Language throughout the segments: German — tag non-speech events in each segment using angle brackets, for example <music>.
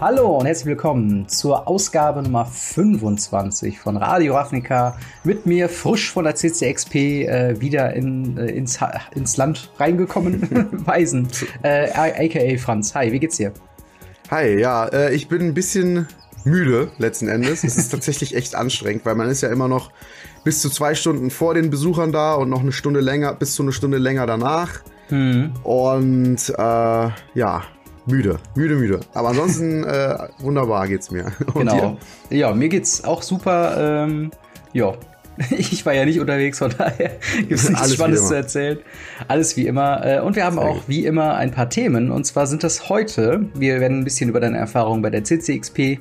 Hallo und herzlich willkommen zur Ausgabe Nummer 25 von Radio Ravnica. Mit mir frisch von der CCXP äh, wieder in, äh, ins, ins Land reingekommen. <laughs> Weisen, äh, aka Franz. Hi, wie geht's dir? Hi, ja, äh, ich bin ein bisschen müde letzten Endes. Es ist <laughs> tatsächlich echt anstrengend, weil man ist ja immer noch bis zu zwei Stunden vor den Besuchern da und noch eine Stunde länger, bis zu eine Stunde länger danach. Hm. Und äh, ja, müde, müde, müde. Aber ansonsten äh, wunderbar geht's mir. Und genau. Dir? Ja, mir geht's auch super. Ähm, ja, <laughs> ich war ja nicht unterwegs, von daher gibt es nichts Spannendes zu erzählen. Alles wie immer. Äh, und wir haben auch wie immer ein paar Themen. Und zwar sind das heute, wir werden ein bisschen über deine Erfahrungen bei der CCXP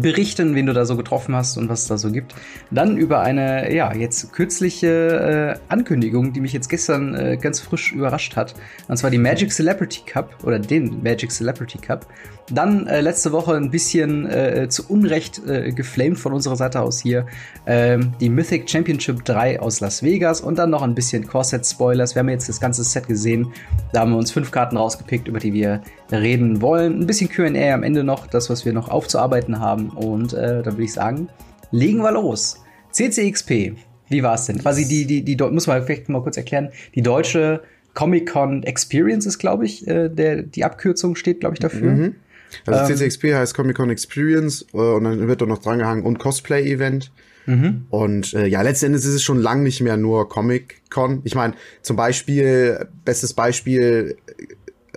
berichten, wen du da so getroffen hast und was es da so gibt. Dann über eine, ja, jetzt kürzliche äh, Ankündigung, die mich jetzt gestern äh, ganz frisch überrascht hat. Und zwar die Magic Celebrity Cup oder den Magic Celebrity Cup. Dann äh, letzte Woche ein bisschen äh, zu Unrecht äh, geflamed von unserer Seite aus hier. Ähm, die Mythic Championship 3 aus Las Vegas und dann noch ein bisschen Core-Set-Spoilers. Wir haben jetzt das ganze Set gesehen. Da haben wir uns fünf Karten rausgepickt, über die wir reden wollen. Ein bisschen QA am Ende noch, das, was wir noch aufzuarbeiten haben. Und äh, dann würde ich sagen, legen wir los. CCXP, wie war es denn? Quasi die, die, die, die, muss man vielleicht mal kurz erklären, die deutsche Comic-Con Experience ist, glaube ich, äh, der, die Abkürzung steht, glaube ich, dafür. Mhm. Also ähm, CCXP heißt Comic Con Experience äh, und dann wird doch noch drangehangen und Cosplay Event. Mhm. Und äh, ja, letzten Endes ist es schon lang nicht mehr nur Comic Con. Ich meine, zum Beispiel, bestes Beispiel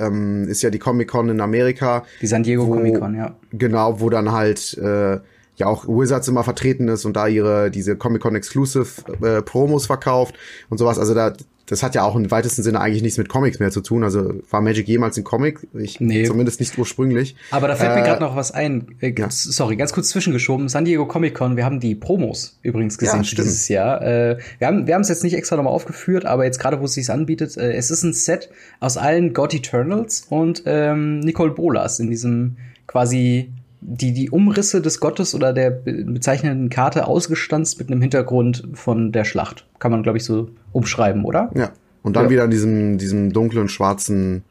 ähm, ist ja die Comic Con in Amerika. Die San Diego wo, Comic Con, ja. Genau, wo dann halt äh, ja auch Wizards immer vertreten ist und da ihre diese Comic Con Exclusive äh, Promos verkauft und sowas. Also da das hat ja auch im weitesten Sinne eigentlich nichts mit Comics mehr zu tun. Also war Magic jemals ein Comic? Ich, nee. Zumindest nicht ursprünglich. Aber da fällt äh, mir gerade noch was ein. Äh, ja. Sorry, ganz kurz zwischengeschoben. San Diego Comic Con, wir haben die Promos übrigens gesehen ja, dieses Jahr. Äh, wir haben wir haben es jetzt nicht extra nochmal aufgeführt, aber jetzt gerade, wo es sich anbietet, äh, es ist ein Set aus allen God Eternals und ähm, Nicole Bolas in diesem quasi die, die Umrisse des Gottes oder der bezeichnenden Karte ausgestanzt mit einem Hintergrund von der Schlacht. Kann man, glaube ich, so umschreiben, oder? Ja. Und dann ja. wieder in diesem, diesem dunklen, schwarzen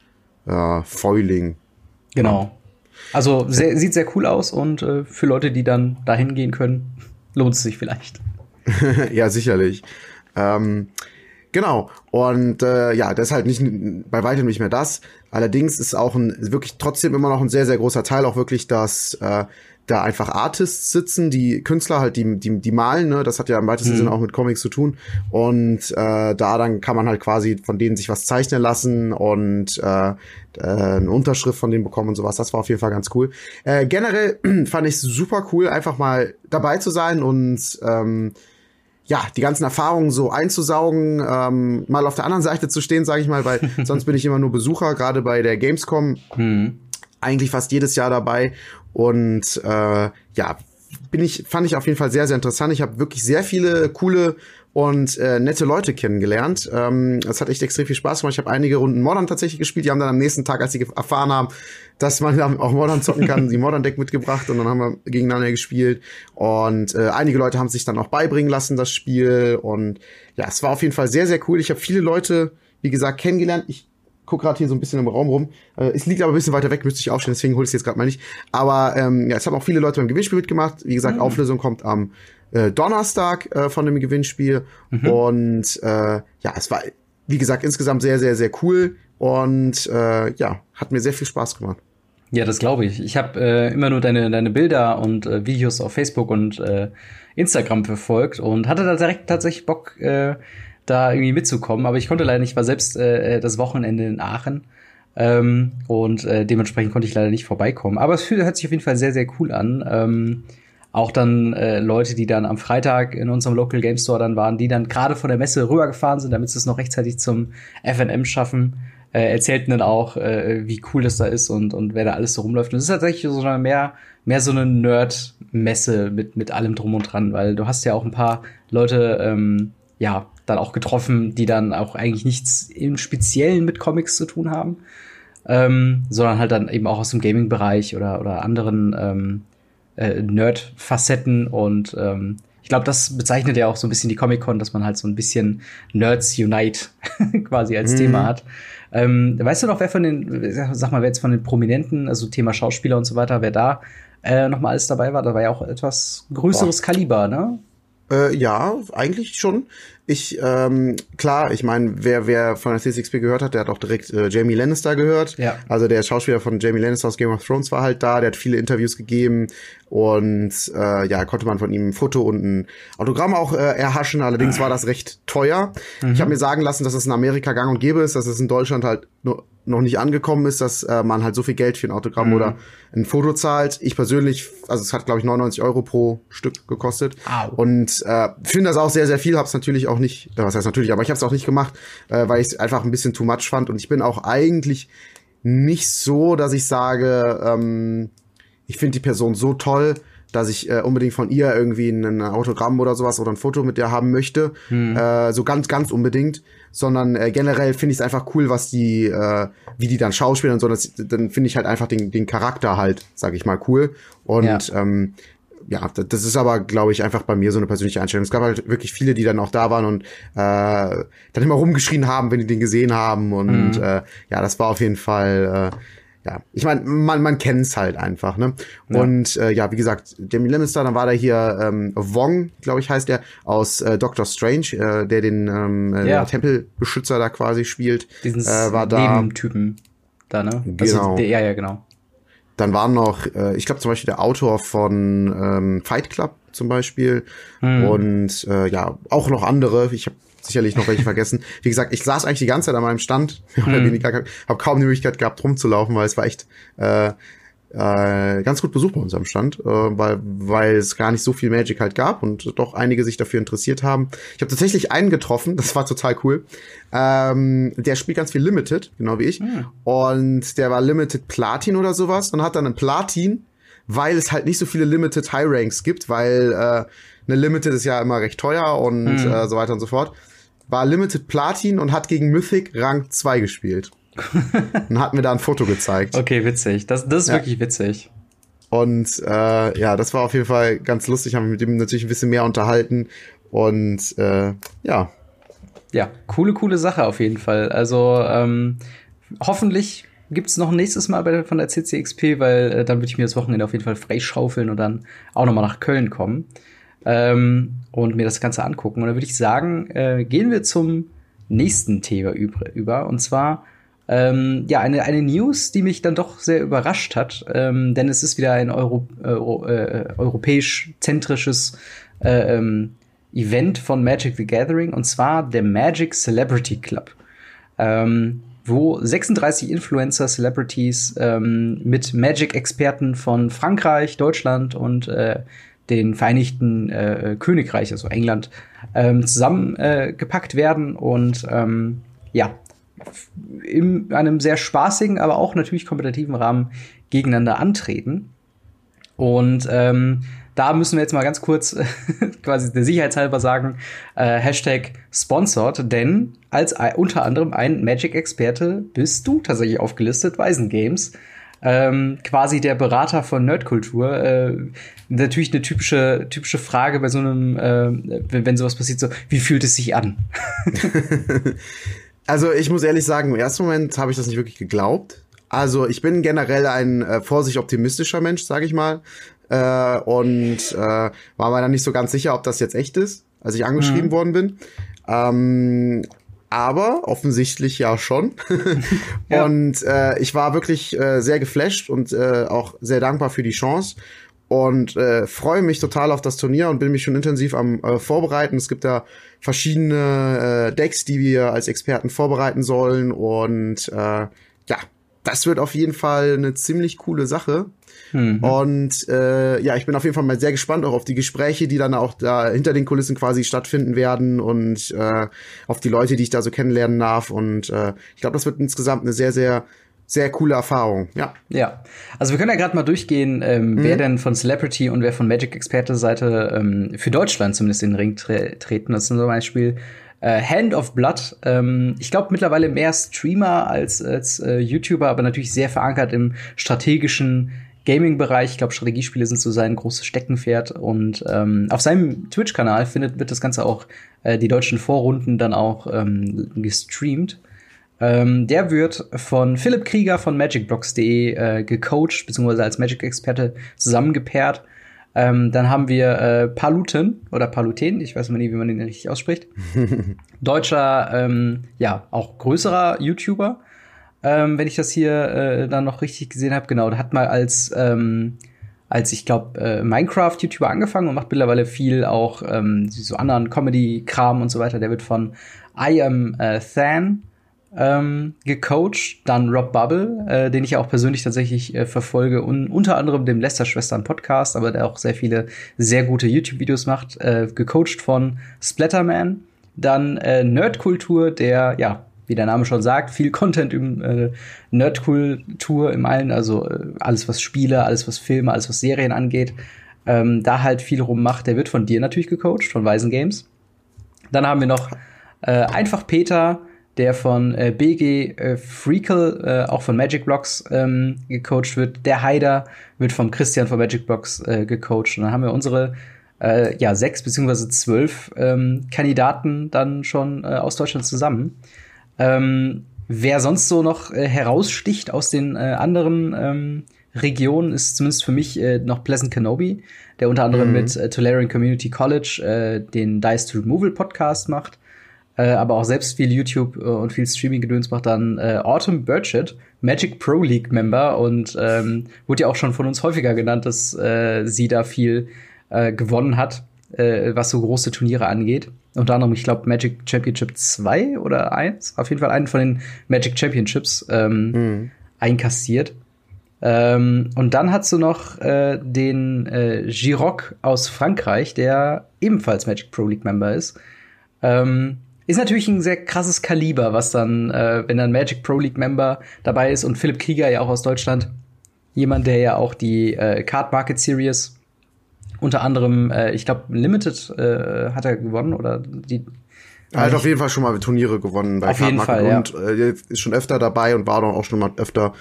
äh, Foiling. Genau. Also sehr, sieht sehr cool aus und äh, für Leute, die dann dahin gehen können, <laughs> lohnt es sich vielleicht. <laughs> ja, sicherlich. Ähm, Genau. Und äh, ja, das ist halt nicht bei weitem nicht mehr das. Allerdings ist auch ein wirklich trotzdem immer noch ein sehr, sehr großer Teil auch wirklich, dass äh, da einfach Artists sitzen, die Künstler halt, die, die, die malen, ne? Das hat ja im weitesten mhm. Sinne auch mit Comics zu tun. Und äh, da dann kann man halt quasi von denen sich was zeichnen lassen und äh, äh, eine Unterschrift von denen bekommen und sowas. Das war auf jeden Fall ganz cool. Äh, generell <clears throat> fand ich super cool, einfach mal dabei zu sein und ähm, ja, die ganzen Erfahrungen so einzusaugen, ähm, mal auf der anderen Seite zu stehen, sage ich mal, weil <laughs> sonst bin ich immer nur Besucher, gerade bei der Gamescom. Hm. Eigentlich fast jedes Jahr dabei. Und äh, ja, bin ich, fand ich auf jeden Fall sehr, sehr interessant. Ich habe wirklich sehr viele coole und äh, nette Leute kennengelernt. Ähm, es hat echt extrem viel Spaß gemacht. Ich habe einige Runden Modern tatsächlich gespielt. Die haben dann am nächsten Tag, als sie erfahren haben, dass man auch Modern zocken kann, die Modern Deck mitgebracht und dann haben wir gegeneinander gespielt. Und äh, einige Leute haben sich dann auch beibringen lassen, das Spiel. Und ja, es war auf jeden Fall sehr, sehr cool. Ich habe viele Leute, wie gesagt, kennengelernt. Ich guck gerade hier so ein bisschen im Raum rum. Äh, es liegt aber ein bisschen weiter weg, müsste ich aufstehen, deswegen hole ich es jetzt gerade mal nicht. Aber ähm, ja, es haben auch viele Leute beim Gewinnspiel mitgemacht. Wie gesagt, mhm. Auflösung kommt am äh, Donnerstag äh, von dem Gewinnspiel. Mhm. Und äh, ja, es war, wie gesagt, insgesamt sehr, sehr, sehr cool. Und äh, ja, hat mir sehr viel Spaß gemacht. Ja, das glaube ich. Ich habe äh, immer nur deine, deine Bilder und äh, Videos auf Facebook und äh, Instagram verfolgt und hatte da direkt tatsächlich Bock, äh, da irgendwie mitzukommen. Aber ich konnte leider nicht, war selbst äh, das Wochenende in Aachen. Ähm, und äh, dementsprechend konnte ich leider nicht vorbeikommen. Aber es hört sich auf jeden Fall sehr, sehr cool an. Ähm, auch dann äh, Leute, die dann am Freitag in unserem Local Game Store dann waren, die dann gerade von der Messe rübergefahren sind, damit sie es noch rechtzeitig zum FNM schaffen, äh, erzählten dann auch, äh, wie cool das da ist und, und wer da alles so rumläuft. Und es ist tatsächlich so eine mehr, mehr so eine Nerd-Messe mit, mit allem drum und dran, weil du hast ja auch ein paar Leute, ähm, ja, dann auch getroffen, die dann auch eigentlich nichts im Speziellen mit Comics zu tun haben, ähm, sondern halt dann eben auch aus dem Gaming-Bereich oder, oder anderen ähm, äh, Nerd-Facetten und ähm, Ich glaube, das bezeichnet ja auch so ein bisschen die Comic-Con, dass man halt so ein bisschen Nerds Unite <laughs> quasi als mhm. Thema hat. Ähm, weißt du noch, wer von den, sag mal, wer jetzt von den Prominenten, also Thema Schauspieler und so weiter, wer da äh, noch mal alles dabei war? Da war ja auch etwas größeres Boah. Kaliber, ne? Äh, ja, eigentlich schon. Ich, ähm, klar, ich meine, wer, wer von der C6P gehört hat, der hat auch direkt äh, Jamie Lannister gehört. Ja. Also der Schauspieler von Jamie Lannister aus Game of Thrones war halt da, der hat viele Interviews gegeben und äh, ja, konnte man von ihm ein Foto und ein Autogramm auch äh, erhaschen. Allerdings war das recht teuer. Mhm. Ich habe mir sagen lassen, dass es in Amerika gang und gäbe ist, dass es in Deutschland halt noch nicht angekommen ist, dass äh, man halt so viel Geld für ein Autogramm mhm. oder ein Foto zahlt. Ich persönlich, also es hat glaube ich 99 Euro pro Stück gekostet Au. und äh, finde das auch sehr sehr viel. Habe es natürlich auch nicht, äh, was heißt natürlich, aber ich habe es auch nicht gemacht, äh, weil ich es einfach ein bisschen too much fand und ich bin auch eigentlich nicht so, dass ich sage, ähm, ich finde die Person so toll, dass ich äh, unbedingt von ihr irgendwie ein Autogramm oder sowas oder ein Foto mit der haben möchte. Hm. Äh, so ganz, ganz unbedingt. Sondern äh, generell finde ich es einfach cool, was die, äh, wie die dann schauspielen und so. Das, dann finde ich halt einfach den, den Charakter halt, sag ich mal, cool. Und ja. ähm, ja, das ist aber, glaube ich, einfach bei mir so eine persönliche Einstellung. Es gab halt wirklich viele, die dann auch da waren und äh, dann immer rumgeschrien haben, wenn die den gesehen haben. Und mhm. äh, ja, das war auf jeden Fall äh, ja, ich meine, man, man kennt's halt einfach, ne? Ja. Und äh, ja, wie gesagt, Jamie Lannister, dann war da hier ähm, Wong, glaube ich, heißt der, aus äh, Doctor Strange, äh, der den ähm, äh, ja. Tempelbeschützer da quasi spielt. Diesen äh, war da Nebentypen da, ne? Also genau. Also, der, ja, ja, genau. Dann waren noch, äh, ich glaube zum Beispiel der Autor von ähm, Fight Club zum Beispiel hm. und äh, ja auch noch andere. Ich habe sicherlich noch welche vergessen. Wie gesagt, ich saß eigentlich die ganze Zeit an meinem Stand, mehr oder weniger, habe kaum die Möglichkeit gehabt, rumzulaufen, weil es war echt äh, äh, ganz gut besucht bei unserem Stand, äh, weil, weil es gar nicht so viel Magic halt gab und doch einige sich dafür interessiert haben. Ich habe tatsächlich einen getroffen, <laughs> das war total cool. Ähm, der spielt ganz viel Limited, genau wie ich. Mhm. Und der war Limited Platin oder sowas und hat dann einen Platin, weil es halt nicht so viele Limited High Ranks gibt, weil äh, eine Limited ist ja immer recht teuer und mhm. äh, so weiter und so fort war Limited Platin und hat gegen Mythic Rang 2 gespielt. <laughs> und hat mir da ein Foto gezeigt. Okay, witzig. Das, das ist ja. wirklich witzig. Und äh, ja, das war auf jeden Fall ganz lustig. Haben wir mit ihm natürlich ein bisschen mehr unterhalten. Und äh, ja. Ja, coole, coole Sache auf jeden Fall. Also ähm, hoffentlich gibt's noch ein nächstes Mal bei, von der CCXP, weil äh, dann würde ich mir das Wochenende auf jeden Fall freischaufeln und dann auch noch mal nach Köln kommen ähm, und mir das Ganze angucken. Und dann würde ich sagen, äh, gehen wir zum nächsten Thema über. Und zwar ähm, ja eine, eine News, die mich dann doch sehr überrascht hat, ähm, denn es ist wieder ein Euro, Euro, äh, europäisch-zentrisches äh, ähm, Event von Magic the Gathering und zwar der Magic Celebrity Club. Ähm, wo 36 Influencer, Celebrities ähm, mit Magic-Experten von Frankreich, Deutschland und äh, den Vereinigten äh, Königreich, also England, ähm, zusammengepackt äh, werden und ähm, ja, in einem sehr spaßigen, aber auch natürlich kompetitiven Rahmen gegeneinander antreten. Und ähm, da müssen wir jetzt mal ganz kurz <laughs> quasi der Sicherheitshalber sagen, äh, Hashtag sponsored, denn als unter anderem ein Magic-Experte bist du tatsächlich aufgelistet, Weisen Games ähm, quasi der Berater von Nerdkultur. Äh, natürlich eine typische, typische Frage bei so einem, äh, wenn, wenn sowas passiert, so, wie fühlt es sich an? <laughs> also ich muss ehrlich sagen, im ersten Moment habe ich das nicht wirklich geglaubt. Also ich bin generell ein äh, vorsichtig optimistischer Mensch, sage ich mal. Äh, und äh, war mir dann nicht so ganz sicher, ob das jetzt echt ist, als ich angeschrieben mhm. worden bin. Ähm, aber offensichtlich ja schon. <laughs> ja. Und äh, ich war wirklich äh, sehr geflasht und äh, auch sehr dankbar für die Chance und äh, freue mich total auf das Turnier und bin mich schon intensiv am äh, vorbereiten. Es gibt da verschiedene äh, Decks, die wir als Experten vorbereiten sollen und äh, ja, das wird auf jeden Fall eine ziemlich coole Sache. Mhm. Und äh, ja, ich bin auf jeden Fall mal sehr gespannt auch auf die Gespräche, die dann auch da hinter den Kulissen quasi stattfinden werden und äh, auf die Leute, die ich da so kennenlernen darf. Und äh, ich glaube, das wird insgesamt eine sehr, sehr sehr coole Erfahrung, ja. Ja, also wir können ja gerade mal durchgehen, ähm, mhm. wer denn von Celebrity und wer von Magic Experte Seite ähm, für Deutschland zumindest in den Ring tre treten. Das sind zum Beispiel äh, Hand of Blood. Ähm, ich glaube mittlerweile mehr Streamer als, als äh, YouTuber, aber natürlich sehr verankert im strategischen Gaming-Bereich. Ich glaube, Strategiespiele sind so sein großes Steckenpferd. Und ähm, auf seinem Twitch-Kanal findet wird das Ganze auch äh, die deutschen Vorrunden dann auch ähm, gestreamt. Ähm, der wird von Philipp Krieger von magicblocks.de äh, gecoacht, beziehungsweise als Magic-Experte zusammengepaart. Ähm, dann haben wir äh, Paluten oder Paluten, ich weiß mal nie, wie man den richtig ausspricht. <laughs> Deutscher, ähm, ja, auch größerer YouTuber. Ähm, wenn ich das hier äh, dann noch richtig gesehen habe, genau, der hat mal als ähm, als ich glaube äh, Minecraft-YouTuber angefangen und macht mittlerweile viel auch ähm, so anderen Comedy-Kram und so weiter. Der wird von I Am äh, Than ähm, gecoacht, dann Rob Bubble, äh, den ich auch persönlich tatsächlich äh, verfolge und unter anderem dem Lester-Schwestern Podcast, aber der auch sehr viele sehr gute YouTube-Videos macht, äh, gecoacht von Splatterman, dann äh, Nerdkultur, der ja wie der Name schon sagt, viel <laughs> Content im äh, Nerdkultur im allen, also äh, alles was Spiele, alles was Filme, alles was Serien angeht, ähm, da halt viel rummacht. Der wird von dir natürlich gecoacht, von Weisen Games. Dann haben wir noch äh, einfach Peter, der von äh, BG äh, Freakle, äh, auch von Magic Blocks ähm, gecoacht wird. Der Haider wird vom Christian von Magic Blocks äh, gecoacht. Und dann haben wir unsere äh, ja, sechs beziehungsweise zwölf ähm, Kandidaten dann schon äh, aus Deutschland zusammen. Ähm, wer sonst so noch äh, heraussticht aus den äh, anderen ähm, Regionen, ist zumindest für mich äh, noch Pleasant Kenobi, der unter anderem mhm. mit äh, Tolarian Community College äh, den Dice to Removal Podcast macht äh, aber auch selbst viel YouTube äh, und viel Streaming-Gedöns macht, dann äh, Autumn Burchett, Magic Pro League Member und ähm, wurde ja auch schon von uns häufiger genannt, dass äh, sie da viel äh, gewonnen hat, äh, was so große Turniere angeht. Unter anderem, ich glaube, Magic Championship 2 oder 1, auf jeden Fall einen von den Magic Championships ähm, mhm. einkassiert. Ähm, und dann hast du noch äh, den äh, Giroc aus Frankreich, der ebenfalls Magic Pro League Member ist. Ähm, ist natürlich ein sehr krasses Kaliber, was dann, äh, wenn dann Magic Pro League Member dabei ist und Philipp Krieger ja auch aus Deutschland, jemand, der ja auch die äh, Card Market Series unter anderem, äh, ich glaube, Limited äh, hat er gewonnen oder die. Er hat auf jeden Fall schon mal Turniere gewonnen bei auf Card jeden Market Fall, und ja. äh, ist schon öfter dabei und war auch schon mal öfter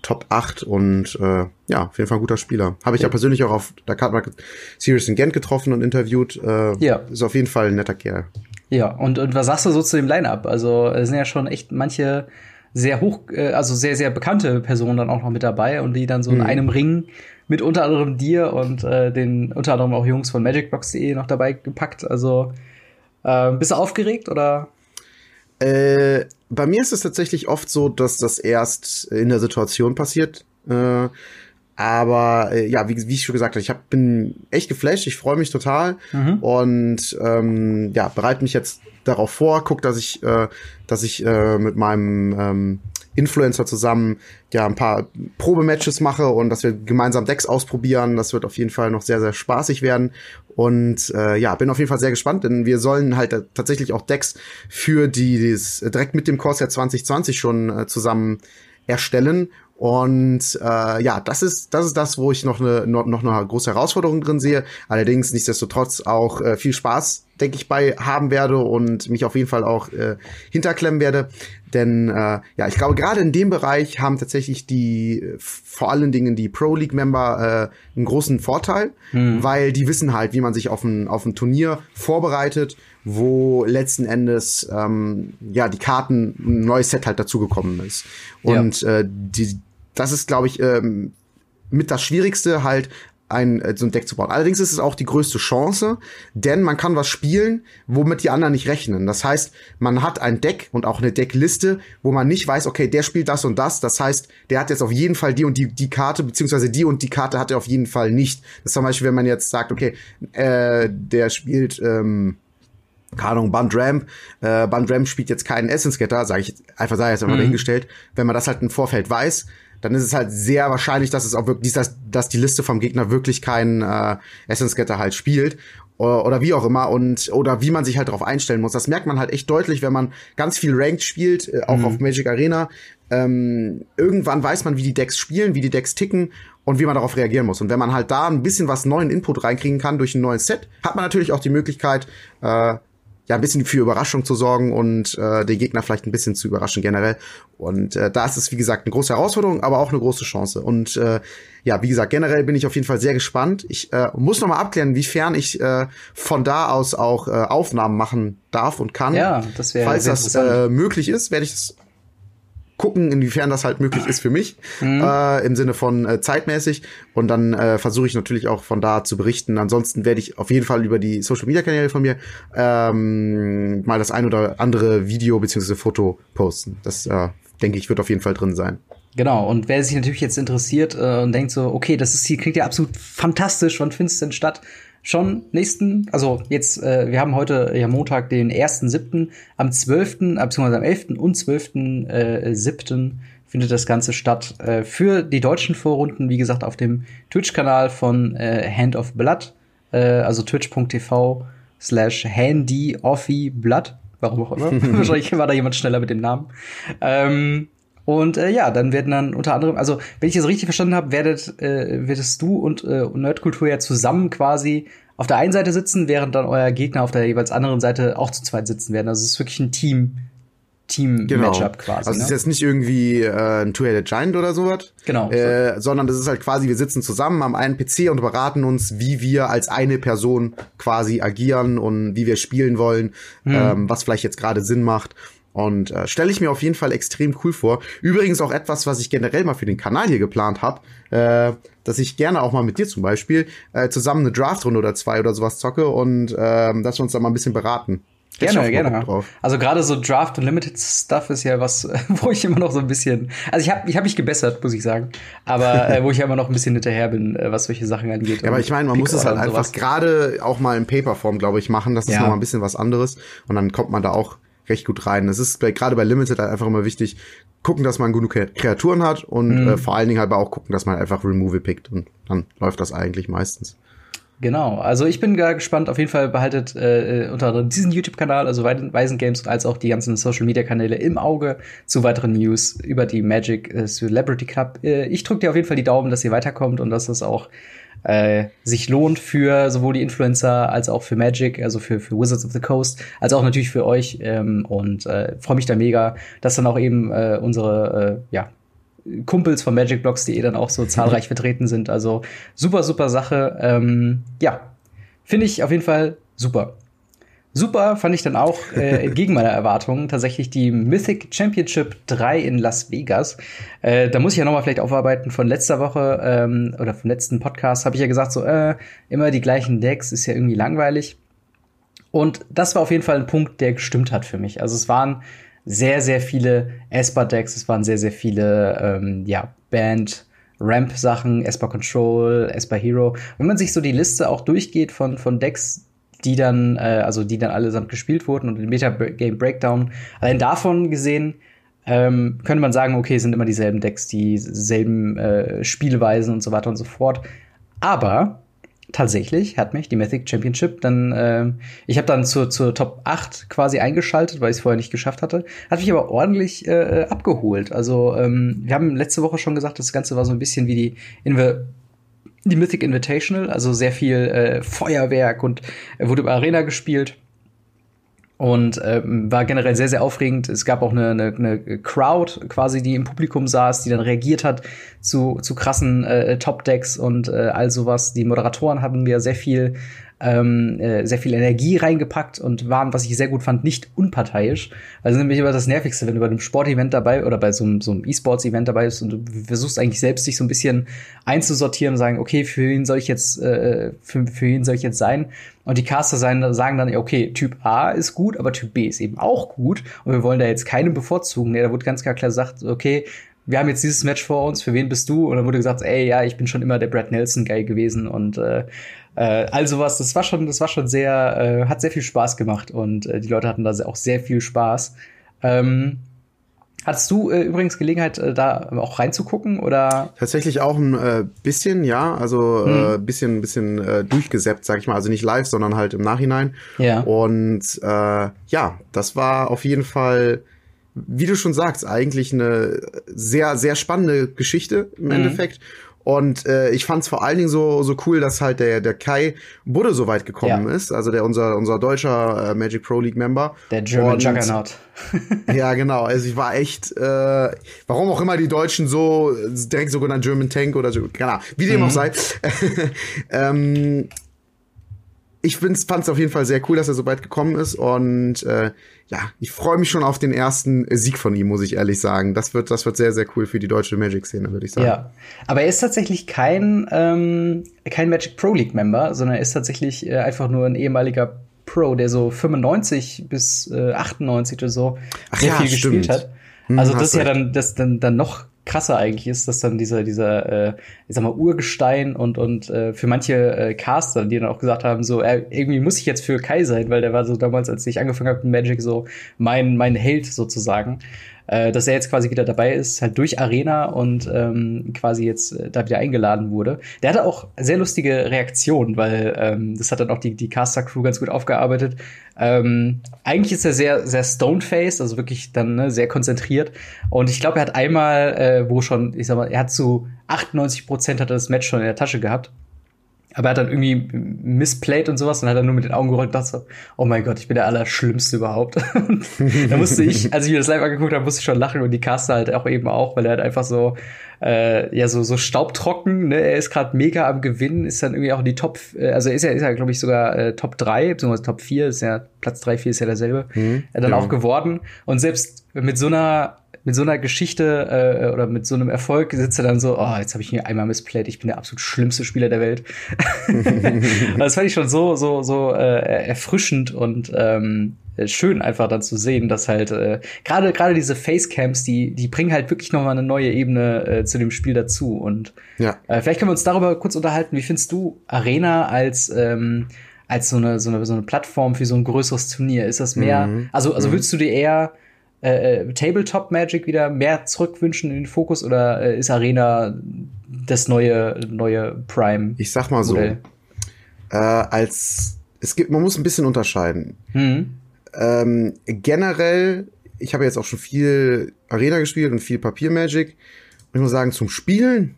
Top 8 und äh, ja, auf jeden Fall ein guter Spieler. Habe ich ja. ja persönlich auch auf der Card Market Series in Gent getroffen und interviewt. Äh, ja. Ist auf jeden Fall ein netter Kerl. Ja, und, und was sagst du so zu dem Line-Up? Also, es sind ja schon echt manche sehr hoch, äh, also sehr, sehr bekannte Personen dann auch noch mit dabei und die dann so mhm. in einem Ring mit unter anderem dir und äh, den unter anderem auch Jungs von magicbox.de noch dabei gepackt. Also, äh, bist du aufgeregt oder? Äh, bei mir ist es tatsächlich oft so, dass das erst in der Situation passiert. Äh, aber äh, ja, wie, wie ich schon gesagt habe, ich hab, bin echt geflasht, ich freue mich total mhm. und ähm, ja, bereite mich jetzt darauf vor, guck, dass ich, äh, dass ich äh, mit meinem ähm, Influencer zusammen ja ein paar Probematches mache und dass wir gemeinsam Decks ausprobieren. Das wird auf jeden Fall noch sehr, sehr spaßig werden. Und äh, ja, bin auf jeden Fall sehr gespannt, denn wir sollen halt tatsächlich auch Decks für die, die direkt mit dem Corsair 2020 schon äh, zusammen erstellen und äh, ja, das ist das ist das, wo ich noch eine noch, eine große Herausforderung drin sehe. Allerdings nichtsdestotrotz auch äh, viel Spaß, denke ich, bei haben werde und mich auf jeden Fall auch äh, hinterklemmen werde. Denn äh, ja, ich glaube, gerade in dem Bereich haben tatsächlich die vor allen Dingen die Pro League Member äh, einen großen Vorteil, hm. weil die wissen halt, wie man sich auf ein auf ein Turnier vorbereitet wo letzten Endes ähm, ja die Karten ein neues Set halt dazugekommen ist. Und ja. äh, die, das ist, glaube ich, ähm, mit das Schwierigste halt ein, äh, so ein Deck zu bauen. Allerdings ist es auch die größte Chance, denn man kann was spielen, womit die anderen nicht rechnen. Das heißt, man hat ein Deck und auch eine Deckliste, wo man nicht weiß, okay, der spielt das und das. Das heißt, der hat jetzt auf jeden Fall die und die, die Karte, beziehungsweise die und die Karte hat er auf jeden Fall nicht. Das ist zum Beispiel, wenn man jetzt sagt, okay, äh, der spielt ähm, keine Ahnung, Band Ramp, äh, Band Ramp spielt jetzt keinen Essence Getter, sage ich einfach, sei jetzt einfach mhm. dahingestellt. Wenn man das halt im Vorfeld weiß, dann ist es halt sehr wahrscheinlich, dass es auch wirklich, dass, dass die Liste vom Gegner wirklich keinen äh, Essence Getter halt spielt oder, oder wie auch immer und oder wie man sich halt darauf einstellen muss. Das merkt man halt echt deutlich, wenn man ganz viel Ranked spielt, äh, auch mhm. auf Magic Arena. Ähm, irgendwann weiß man, wie die Decks spielen, wie die Decks ticken und wie man darauf reagieren muss. Und wenn man halt da ein bisschen was neuen Input reinkriegen kann durch ein neues Set, hat man natürlich auch die Möglichkeit, äh, ja ein bisschen für Überraschung zu sorgen und äh, den Gegner vielleicht ein bisschen zu überraschen generell. Und äh, da ist es, wie gesagt, eine große Herausforderung, aber auch eine große Chance. Und äh, ja, wie gesagt, generell bin ich auf jeden Fall sehr gespannt. Ich äh, muss noch mal abklären, wiefern ich äh, von da aus auch äh, Aufnahmen machen darf und kann. Ja, das wäre Falls das äh, möglich ist, werde ich es gucken, inwiefern das halt möglich ist für mich, mhm. äh, im Sinne von äh, zeitmäßig. Und dann äh, versuche ich natürlich auch von da zu berichten. Ansonsten werde ich auf jeden Fall über die Social Media Kanäle von mir ähm, mal das ein oder andere Video beziehungsweise Foto posten. Das äh, denke ich wird auf jeden Fall drin sein. Genau, und wer sich natürlich jetzt interessiert äh, und denkt so, okay, das ist hier, klingt ja absolut fantastisch, wann findest denn statt? Schon nächsten, also jetzt, äh, wir haben heute ja Montag, den 1.7., am 12., äh, beziehungsweise am 11. und 12.7. Äh, 7. findet das Ganze statt. Äh, für die deutschen Vorrunden, wie gesagt, auf dem Twitch-Kanal von äh, Hand of Blood, äh, also twitch.tv slash handyoffyblood, warum auch immer. <laughs> Wahrscheinlich war da jemand schneller mit dem Namen. Ähm, und äh, ja, dann werden dann unter anderem, also wenn ich das richtig verstanden habe, werdet, äh, werdest du und äh, Nerdkultur ja zusammen quasi auf der einen Seite sitzen, während dann euer Gegner auf der jeweils anderen Seite auch zu zweit sitzen werden. Also es ist wirklich ein Team. Team-Matchup genau. quasi. Also es ist ne? jetzt nicht irgendwie äh, ein Two-Headed Giant oder sowas. Genau. Äh, sondern das ist halt quasi, wir sitzen zusammen am einen PC und beraten uns, wie wir als eine Person quasi agieren und wie wir spielen wollen, hm. ähm, was vielleicht jetzt gerade Sinn macht. Und äh, stelle ich mir auf jeden Fall extrem cool vor. Übrigens auch etwas, was ich generell mal für den Kanal hier geplant habe, äh, dass ich gerne auch mal mit dir zum Beispiel äh, zusammen eine Draftrunde oder zwei oder sowas zocke und äh, dass wir uns da mal ein bisschen beraten. Gerne, gerne. Also gerade so Draft und Limited Stuff ist ja was, <laughs> wo ich immer noch so ein bisschen, also ich habe ich hab mich gebessert, muss ich sagen, aber <laughs> äh, wo ich immer noch ein bisschen hinterher bin, äh, was solche Sachen angeht. Ja, aber ich meine, man muss es halt einfach gerade auch mal in Paperform, glaube ich, machen. Das ist ja. noch mal ein bisschen was anderes und dann kommt man da auch recht gut rein. Es ist gerade bei Limited halt einfach immer wichtig, gucken, dass man genug Kreaturen hat und mhm. äh, vor allen Dingen halt auch gucken, dass man einfach Removal pickt und dann läuft das eigentlich meistens. Genau, also ich bin gespannt. Auf jeden Fall behaltet äh, unter anderem diesen YouTube-Kanal, also Weisen Games, als auch die ganzen Social-Media-Kanäle im Auge zu weiteren News über die Magic äh, Celebrity Cup. Äh, ich drücke dir auf jeden Fall die Daumen, dass ihr weiterkommt und dass das auch äh, sich lohnt für sowohl die Influencer als auch für Magic, also für, für Wizards of the Coast, als auch natürlich für euch. Ähm, und äh, freue mich da mega, dass dann auch eben äh, unsere äh, ja, Kumpels von MagicBlocks.de dann auch so <laughs> zahlreich vertreten sind. Also super, super Sache. Ähm, ja, finde ich auf jeden Fall super. Super fand ich dann auch <laughs> äh, entgegen meiner Erwartungen tatsächlich die Mythic Championship 3 in Las Vegas. Äh, da muss ich ja nochmal vielleicht aufarbeiten von letzter Woche ähm, oder vom letzten Podcast habe ich ja gesagt so äh, immer die gleichen Decks ist ja irgendwie langweilig. Und das war auf jeden Fall ein Punkt, der gestimmt hat für mich. Also es waren sehr sehr viele Esper Decks, es waren sehr sehr viele ähm, ja Band Ramp Sachen, Esper Control, Esper Hero. Wenn man sich so die Liste auch durchgeht von von Decks, die dann, äh, also die dann allesamt gespielt wurden und den Metagame Breakdown. Allein davon gesehen ähm, könnte man sagen, okay, sind immer dieselben Decks, dieselben äh, Spielweisen und so weiter und so fort. Aber tatsächlich hat mich die Mythic Championship dann, äh, ich habe dann zur, zur Top 8 quasi eingeschaltet, weil ich es vorher nicht geschafft hatte, hat mich aber ordentlich äh, abgeholt. Also ähm, wir haben letzte Woche schon gesagt, das Ganze war so ein bisschen wie die Inver die Mythic Invitational, also sehr viel äh, Feuerwerk und äh, wurde über Arena gespielt und ähm, war generell sehr, sehr aufregend. Es gab auch eine, eine, eine Crowd quasi, die im Publikum saß, die dann reagiert hat zu, zu krassen äh, Top-Decks und äh, all sowas. Die Moderatoren hatten mir sehr viel ähm, äh, sehr viel Energie reingepackt und waren, was ich sehr gut fand, nicht unparteiisch. Also nämlich immer das Nervigste, wenn du bei einem Sportevent dabei oder bei so einem, so einem E-Sports-Event dabei bist und du versuchst eigentlich selbst dich so ein bisschen einzusortieren und sagen, okay, für wen soll ich jetzt, äh, für, für wen soll ich jetzt sein? Und die Caster sein, sagen dann, okay, Typ A ist gut, aber Typ B ist eben auch gut. Und wir wollen da jetzt keinen bevorzugen. Nee, da wurde ganz klar gesagt, okay, wir haben jetzt dieses Match vor uns, für wen bist du? Und dann wurde gesagt, ey, ja, ich bin schon immer der Brad Nelson Guy gewesen und äh, äh, also was, das war schon, das war schon sehr, äh, hat sehr viel Spaß gemacht und äh, die Leute hatten da auch sehr viel Spaß. Ähm, Hattest du äh, übrigens Gelegenheit, äh, da auch reinzugucken oder? Tatsächlich auch ein äh, bisschen, ja, also hm. äh, bisschen, bisschen äh, durchgesäppt, sag ich mal, also nicht live, sondern halt im Nachhinein. Ja. Und äh, ja, das war auf jeden Fall, wie du schon sagst, eigentlich eine sehr, sehr spannende Geschichte im mhm. Endeffekt. Und äh, ich fand es vor allen Dingen so, so cool, dass halt der, der Kai Budde so weit gekommen ja. ist, also der unser, unser deutscher äh, Magic Pro League Member. Der German und, Juggernaut. <laughs> ja, genau. Also ich war echt, äh, warum auch immer die Deutschen so direkt sogenannt German Tank oder so, genau, wie dem mhm. auch sei. <laughs> ähm, ich fand es auf jeden Fall sehr cool, dass er so weit gekommen ist und äh, ja, ich freue mich schon auf den ersten Sieg von ihm, muss ich ehrlich sagen. Das wird, das wird sehr, sehr cool für die deutsche Magic-Szene, würde ich sagen. Ja, aber er ist tatsächlich kein, ähm, kein Magic Pro League-Member, sondern er ist tatsächlich äh, einfach nur ein ehemaliger Pro, der so 95 bis äh, 98 oder so Ach sehr ja, viel stimmt. gespielt hat. Hm, also das ist ja dann, das dann, dann noch krasser eigentlich ist, dass dann dieser, dieser, äh, ich sag mal, Urgestein und, und äh, für manche äh, Caster, die dann auch gesagt haben, so, äh, irgendwie muss ich jetzt für Kai sein, weil der war so damals, als ich angefangen habe mit Magic, so mein, mein Held sozusagen äh, dass er jetzt quasi wieder dabei ist, halt durch Arena und ähm, quasi jetzt äh, da wieder eingeladen wurde. Der hatte auch sehr lustige Reaktionen, weil ähm, das hat dann auch die, die Caster-Crew ganz gut aufgearbeitet. Ähm, eigentlich ist er sehr, sehr stone-faced, also wirklich dann ne, sehr konzentriert. Und ich glaube, er hat einmal, äh, wo schon, ich sag mal, er hat zu 98 Prozent hat er das Match schon in der Tasche gehabt. Aber er hat dann irgendwie missplayed und sowas und hat dann nur mit den Augen gerollt und dachte so, oh mein Gott, ich bin der Allerschlimmste überhaupt. <laughs> da musste ich, als ich mir das live angeguckt habe, musste ich schon lachen und die Caster halt auch eben auch, weil er halt einfach so, äh, ja, so, so staubtrocken, ne? Er ist gerade mega am Gewinnen, ist dann irgendwie auch in die Top, äh, also ist ja, ist ja, glaube ich, sogar äh, Top 3, beziehungsweise Top 4, ist ja, Platz 3, 4 ist ja derselbe, mhm, er dann ja. auch geworden. Und selbst mit so einer mit so einer Geschichte äh, oder mit so einem Erfolg sitzt er dann so, oh, jetzt habe ich mir einmal missplayed, ich bin der absolut schlimmste Spieler der Welt. <laughs> das fand ich schon so, so, so äh, erfrischend und ähm, schön einfach dann zu sehen, dass halt äh, gerade gerade diese Facecams, die die bringen halt wirklich noch mal eine neue Ebene äh, zu dem Spiel dazu und ja. äh, vielleicht können wir uns darüber kurz unterhalten. Wie findest du Arena als ähm, als so eine so eine so eine Plattform für so ein größeres Turnier? Ist das mehr? Mhm. Also also mhm. würdest du dir eher äh, äh, Tabletop Magic wieder mehr zurückwünschen in den Fokus oder äh, ist Arena das neue neue Prime? Ich sag mal so, äh, als es gibt, man muss ein bisschen unterscheiden. Mhm. Ähm, generell, ich habe jetzt auch schon viel Arena gespielt und viel Papier Magic. Und ich muss sagen, zum Spielen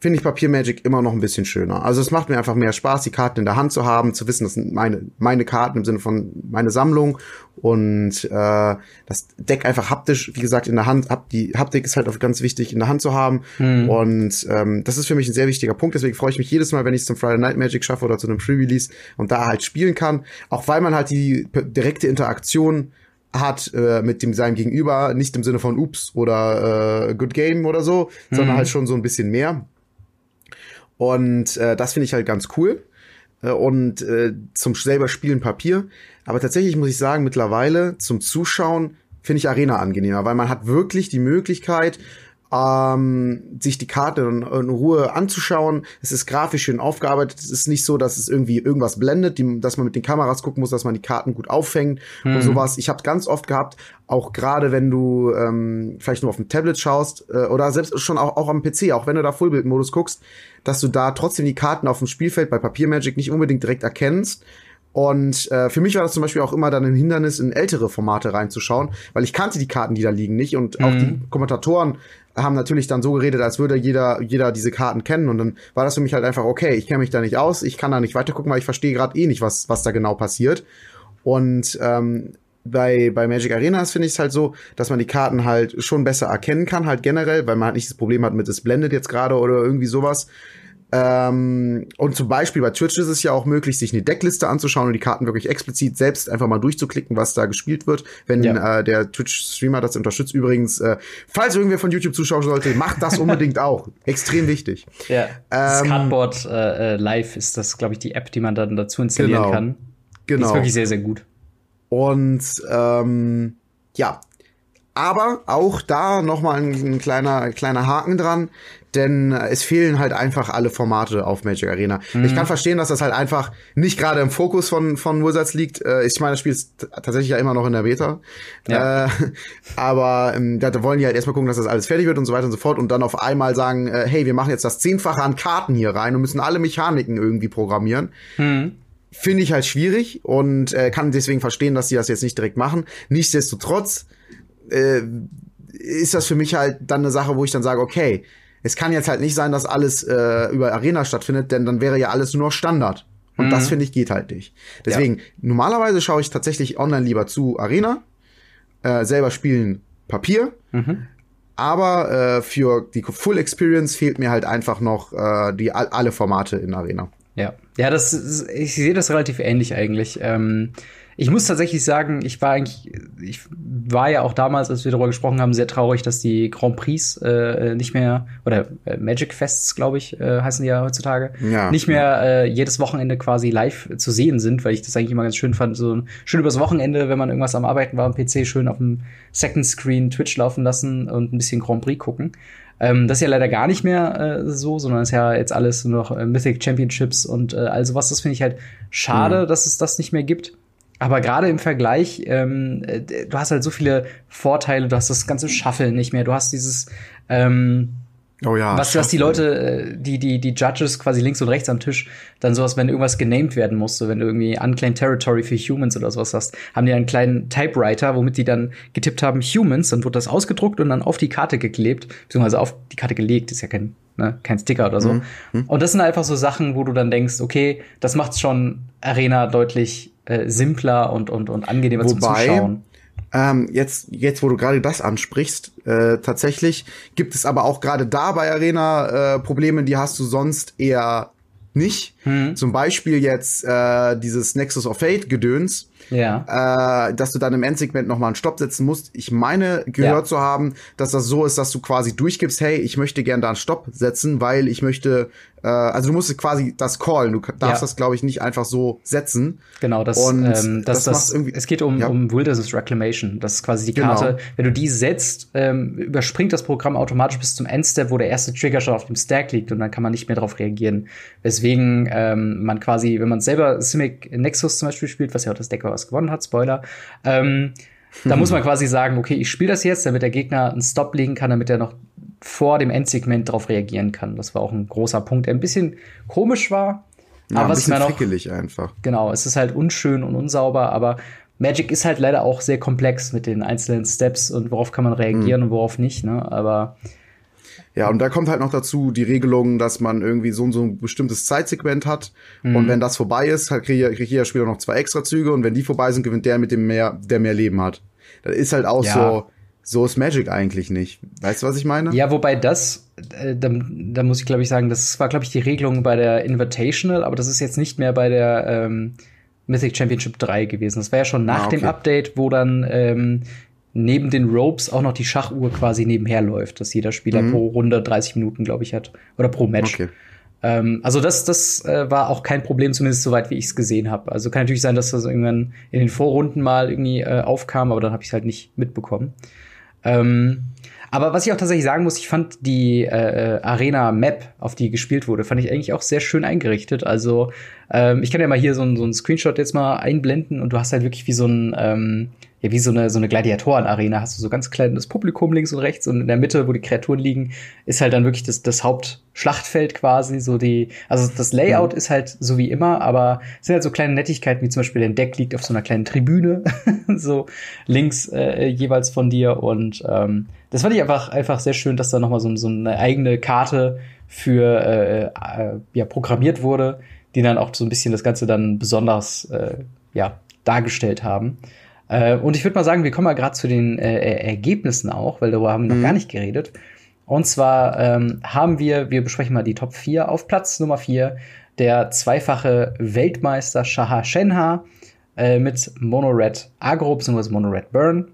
finde ich Papier Magic immer noch ein bisschen schöner. Also es macht mir einfach mehr Spaß, die Karten in der Hand zu haben, zu wissen, das sind meine, meine Karten im Sinne von meine Sammlung und äh, das Deck einfach haptisch, wie gesagt, in der Hand. Hab, die Haptik ist halt auch ganz wichtig in der Hand zu haben mhm. und ähm, das ist für mich ein sehr wichtiger Punkt. Deswegen freue ich mich jedes Mal, wenn ich es zum Friday Night Magic schaffe oder zu einem Pre-Release und da halt spielen kann, auch weil man halt die direkte Interaktion hat äh, mit dem seinem Gegenüber, nicht im Sinne von Ups oder äh, Good Game oder so, mhm. sondern halt schon so ein bisschen mehr. Und äh, das finde ich halt ganz cool. Äh, und äh, zum selber Spielen Papier. Aber tatsächlich muss ich sagen, mittlerweile zum Zuschauen finde ich Arena angenehmer, weil man hat wirklich die Möglichkeit, ähm, sich die Karte in, in, Ruhe anzuschauen. Es ist grafisch schön aufgearbeitet. Es ist nicht so, dass es irgendwie irgendwas blendet, die, dass man mit den Kameras gucken muss, dass man die Karten gut auffängt mhm. und sowas. Ich habe ganz oft gehabt, auch gerade wenn du ähm, vielleicht nur auf dem Tablet schaust äh, oder selbst schon auch, auch am PC, auch wenn du da Fullbildmodus guckst, dass du da trotzdem die Karten auf dem Spielfeld bei Papier Magic nicht unbedingt direkt erkennst. Und äh, für mich war das zum Beispiel auch immer dann ein Hindernis, in ältere Formate reinzuschauen, weil ich kannte die Karten, die da liegen, nicht. Und mhm. auch die Kommentatoren haben natürlich dann so geredet, als würde jeder, jeder diese Karten kennen. Und dann war das für mich halt einfach, okay, ich kenne mich da nicht aus, ich kann da nicht weitergucken, weil ich verstehe gerade eh nicht, was, was da genau passiert. Und ähm, bei, bei Magic Arenas finde ich es halt so, dass man die Karten halt schon besser erkennen kann, halt generell, weil man halt nicht das Problem hat mit es blendet jetzt gerade oder irgendwie sowas. Ähm, und zum Beispiel bei Twitch ist es ja auch möglich, sich eine Deckliste anzuschauen und die Karten wirklich explizit selbst einfach mal durchzuklicken, was da gespielt wird. Wenn ja. äh, der Twitch-Streamer das unterstützt, übrigens, äh, falls irgendwer von YouTube zuschauen sollte, macht das unbedingt <laughs> auch. Extrem wichtig. Ja. Das ähm, Cardboard äh, äh, Live ist das, glaube ich, die App, die man dann dazu installieren genau. kann. Genau. Die ist wirklich sehr, sehr gut. Und ähm, ja, aber auch da noch mal ein, ein, kleiner kleiner Haken dran, denn es fehlen halt einfach alle Formate auf Magic Arena. Mhm. Ich kann verstehen, dass das halt einfach nicht gerade im Fokus von von Wizards liegt. Äh, ich meine, das Spiel ist tatsächlich ja immer noch in der Beta. Ja. Äh, <laughs> aber ähm, da wollen die halt erstmal gucken, dass das alles fertig wird und so weiter und so fort und dann auf einmal sagen, äh, hey, wir machen jetzt das zehnfache an Karten hier rein und müssen alle Mechaniken irgendwie programmieren. Mhm finde ich halt schwierig und äh, kann deswegen verstehen, dass sie das jetzt nicht direkt machen. Nichtsdestotrotz äh, ist das für mich halt dann eine Sache, wo ich dann sage, okay, es kann jetzt halt nicht sein, dass alles äh, über Arena stattfindet, denn dann wäre ja alles nur noch Standard. Und mhm. das finde ich geht halt nicht. Deswegen, ja. normalerweise schaue ich tatsächlich online lieber zu Arena, äh, selber spielen Papier. Mhm. Aber äh, für die Full Experience fehlt mir halt einfach noch äh, die alle Formate in Arena. Ja, ja, das ist, ich sehe das relativ ähnlich eigentlich. Ähm, ich muss tatsächlich sagen, ich war eigentlich, ich war ja auch damals, als wir darüber gesprochen haben, sehr traurig, dass die Grand Prix äh, nicht mehr, oder äh, Magic Fests, glaube ich, äh, heißen die ja heutzutage, ja, nicht mehr ja. äh, jedes Wochenende quasi live zu sehen sind, weil ich das eigentlich immer ganz schön fand, so schön übers Wochenende, wenn man irgendwas am Arbeiten war am PC, schön auf dem Second Screen Twitch laufen lassen und ein bisschen Grand Prix gucken. Ähm, das ist ja leider gar nicht mehr äh, so, sondern ist ja jetzt alles nur noch äh, Mythic Championships und äh, all sowas. Das finde ich halt schade, mhm. dass es das nicht mehr gibt. Aber gerade im Vergleich, ähm, äh, du hast halt so viele Vorteile, du hast das ganze Shuffle nicht mehr, du hast dieses ähm, Oh ja. Was, was die Leute, äh, die, die, die Judges quasi links und rechts am Tisch, dann sowas, wenn irgendwas genamed werden musste, wenn du irgendwie Unclaimed Territory für Humans oder sowas hast, haben die einen kleinen Typewriter, womit die dann getippt haben Humans, dann wurde das ausgedruckt und dann auf die Karte geklebt, beziehungsweise auf die Karte gelegt, ist ja kein, ne, kein Sticker oder so. Mhm. mhm. Und das sind einfach so Sachen, wo du dann denkst, okay, das macht schon Arena deutlich äh, simpler und, und, und angenehmer Wobei, zum Zuschauen. Ähm, jetzt, jetzt, wo du gerade das ansprichst, äh, tatsächlich gibt es aber auch gerade da bei Arena äh, Probleme, die hast du sonst eher nicht. Hm. Zum Beispiel jetzt äh, dieses Nexus of Fate Gedöns ja. äh, dass du dann im Endsegment nochmal einen Stopp setzen musst. Ich meine, gehört ja. zu haben, dass das so ist, dass du quasi durchgibst, hey, ich möchte gern da einen Stopp setzen, weil ich möchte, äh, also du musst quasi das callen. Du darfst ja. das, glaube ich, nicht einfach so setzen. Genau, das, Und ähm, das, das, das es geht um, ja. um Wilderness Reclamation. Das ist quasi die Karte. Genau. Wenn du die setzt, ähm, überspringt das Programm automatisch bis zum Endstep, wo der erste Trigger schon auf dem Stack liegt und dann kann man nicht mehr darauf reagieren. Weswegen ähm, man quasi, wenn man selber Simic Nexus zum Beispiel spielt, was ja auch das Deck war, was gewonnen hat, Spoiler. Ähm, da muss <laughs> man quasi sagen, okay, ich spiele das jetzt, damit der Gegner einen Stop legen kann, damit er noch vor dem Endsegment darauf reagieren kann. Das war auch ein großer Punkt, der ein bisschen komisch war. Ja, aber ein bisschen frickelig einfach. Genau, es ist halt unschön und unsauber, aber Magic ist halt leider auch sehr komplex mit den einzelnen Steps und worauf kann man reagieren mhm. und worauf nicht, ne? Aber ja, und da kommt halt noch dazu die Regelung, dass man irgendwie so, so ein bestimmtes Zeitsegment hat. Mhm. Und wenn das vorbei ist, halt kriegt, kriegt jeder Spieler noch zwei extra Züge. Und wenn die vorbei sind, gewinnt der mit dem mehr, der mehr Leben hat. Das ist halt auch ja. so, so ist Magic eigentlich nicht. Weißt du, was ich meine? Ja, wobei das, äh, da, da muss ich glaube ich sagen, das war glaube ich die Regelung bei der Invitational, aber das ist jetzt nicht mehr bei der ähm, Mythic Championship 3 gewesen. Das war ja schon nach ah, okay. dem Update, wo dann ähm, neben den Ropes auch noch die Schachuhr quasi nebenher läuft, dass jeder Spieler mhm. pro Runde 30 Minuten, glaube ich, hat. Oder pro Match. Okay. Ähm, also das, das äh, war auch kein Problem, zumindest soweit wie ich es gesehen habe. Also kann natürlich sein, dass das irgendwann in den Vorrunden mal irgendwie äh, aufkam, aber dann habe ich es halt nicht mitbekommen. Ähm, aber was ich auch tatsächlich sagen muss, ich fand die äh, Arena Map, auf die gespielt wurde, fand ich eigentlich auch sehr schön eingerichtet. Also ähm, ich kann ja mal hier so, so einen Screenshot jetzt mal einblenden und du hast halt wirklich wie so ein ähm, ja, wie so eine, so eine Gladiatoren-Arena hast du so ganz kleines Publikum links und rechts und in der Mitte, wo die Kreaturen liegen, ist halt dann wirklich das, das Hauptschlachtfeld quasi, so die, also das Layout mhm. ist halt so wie immer, aber es sind halt so kleine Nettigkeiten, wie zum Beispiel dein Deck liegt auf so einer kleinen Tribüne, <laughs> so links äh, jeweils von dir und ähm, das fand ich einfach, einfach sehr schön, dass da nochmal so, so eine eigene Karte für, äh, äh, ja, programmiert wurde, die dann auch so ein bisschen das Ganze dann besonders, äh, ja, dargestellt haben. Äh, und ich würde mal sagen, wir kommen mal gerade zu den äh, Ergebnissen auch, weil darüber haben wir noch mhm. gar nicht geredet. Und zwar ähm, haben wir, wir besprechen mal die Top 4. Auf Platz Nummer 4 der zweifache Weltmeister Shaha Shenha äh, mit Mono Red Agro bzw. Mono Red Burn.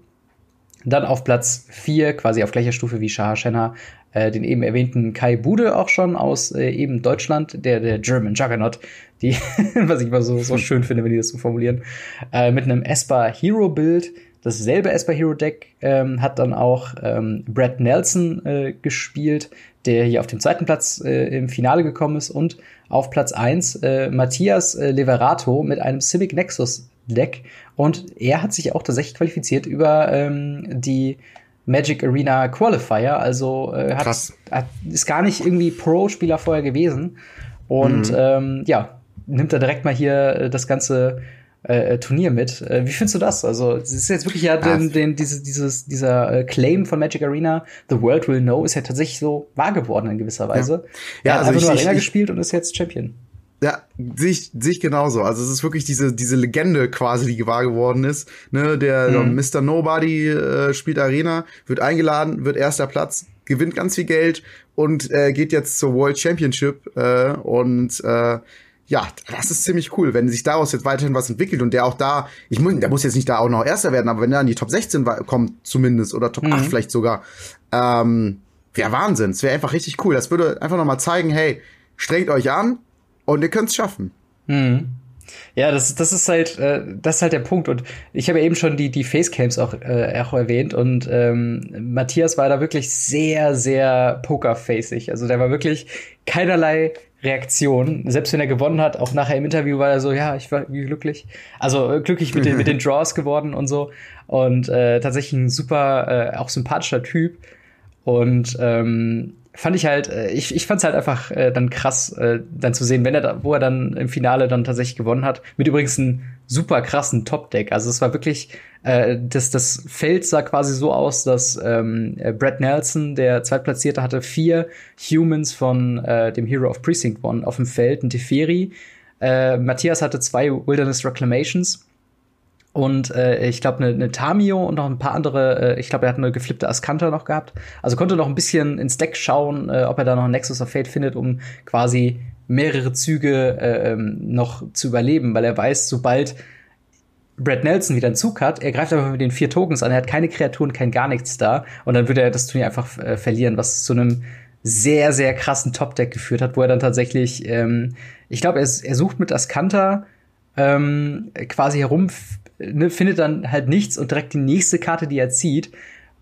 Dann auf Platz 4, quasi auf gleicher Stufe wie Shaha Shenha, äh, den eben erwähnten Kai Bude auch schon aus äh, eben Deutschland, der, der German Juggernaut, die, <laughs> was ich immer so, so schön finde, wenn die das so formulieren, äh, mit einem Esper Hero Bild. Dasselbe Esper Hero Deck ähm, hat dann auch ähm, Brad Nelson äh, gespielt, der hier auf dem zweiten Platz äh, im Finale gekommen ist. Und auf Platz eins äh, Matthias äh, Leverato mit einem Civic Nexus Deck. Und er hat sich auch tatsächlich qualifiziert über ähm, die Magic Arena Qualifier, also äh, hat, hat, ist gar nicht irgendwie Pro-Spieler vorher gewesen. Und mhm. ähm, ja, nimmt er direkt mal hier äh, das Ganze äh, Turnier mit. Äh, wie findest du das? Also, es ist jetzt wirklich ja, den, den, diese, dieses, dieser äh, Claim von Magic Arena, The World Will Know, ist ja tatsächlich so wahr geworden in gewisser Weise. Ja, ja er hat also einfach ich, nur Arena ich, gespielt und ist jetzt Champion. Ja, sehe ich, sehe ich genauso. Also es ist wirklich diese, diese Legende quasi, die wahr geworden ist. Ne, der mhm. Mr. Nobody äh, spielt Arena, wird eingeladen, wird erster Platz, gewinnt ganz viel Geld und äh, geht jetzt zur World Championship äh, und äh, ja, das ist ziemlich cool, wenn sich daraus jetzt weiterhin was entwickelt und der auch da, ich muss, der muss jetzt nicht da auch noch Erster werden, aber wenn er an die Top 16 kommt zumindest oder Top mhm. 8 vielleicht sogar, ähm, wäre Wahnsinn. Es wäre einfach richtig cool. Das würde einfach noch mal zeigen, hey, strengt euch an und ihr könnt's schaffen. Mhm. Ja, das, das ist halt, äh, das ist halt der Punkt. Und ich habe ja eben schon die, die Facecams auch, äh, auch erwähnt. Und ähm, Matthias war da wirklich sehr, sehr pokerfacig. Also der war wirklich keinerlei Reaktion. Selbst wenn er gewonnen hat, auch nachher im Interview war er so, ja, ich war glücklich. Also äh, glücklich mit den, mit den <laughs> Draws geworden und so. Und äh, tatsächlich ein super, äh, auch sympathischer Typ. Und ähm, fand ich halt, äh, ich, ich fand es halt einfach äh, dann krass, äh, dann zu sehen, wenn er da, wo er dann im Finale dann tatsächlich gewonnen hat. Mit übrigens einem super krassen Top-Deck. Also es war wirklich, äh, das, das Feld sah quasi so aus, dass ähm, äh, Brad Nelson, der Zweitplatzierte, hatte vier Humans von äh, dem Hero of Precinct One auf dem Feld, ein Teferi. Äh, Matthias hatte zwei Wilderness Reclamations und äh, ich glaube, eine ne Tamio und noch ein paar andere, äh, ich glaube, er hat eine geflippte Askanta noch gehabt. Also konnte noch ein bisschen ins Deck schauen, äh, ob er da noch ein Nexus of Fate findet, um quasi mehrere Züge äh, ähm, noch zu überleben, weil er weiß, sobald Brad Nelson wieder einen Zug hat, er greift einfach mit den vier Tokens an, er hat keine Kreaturen, kein gar nichts da und dann würde er das Turnier einfach äh, verlieren, was zu einem sehr, sehr krassen Top-Deck geführt hat, wo er dann tatsächlich, ähm, ich glaube, er, er sucht mit Askanta ähm, quasi herum ne, findet dann halt nichts und direkt die nächste Karte, die er zieht,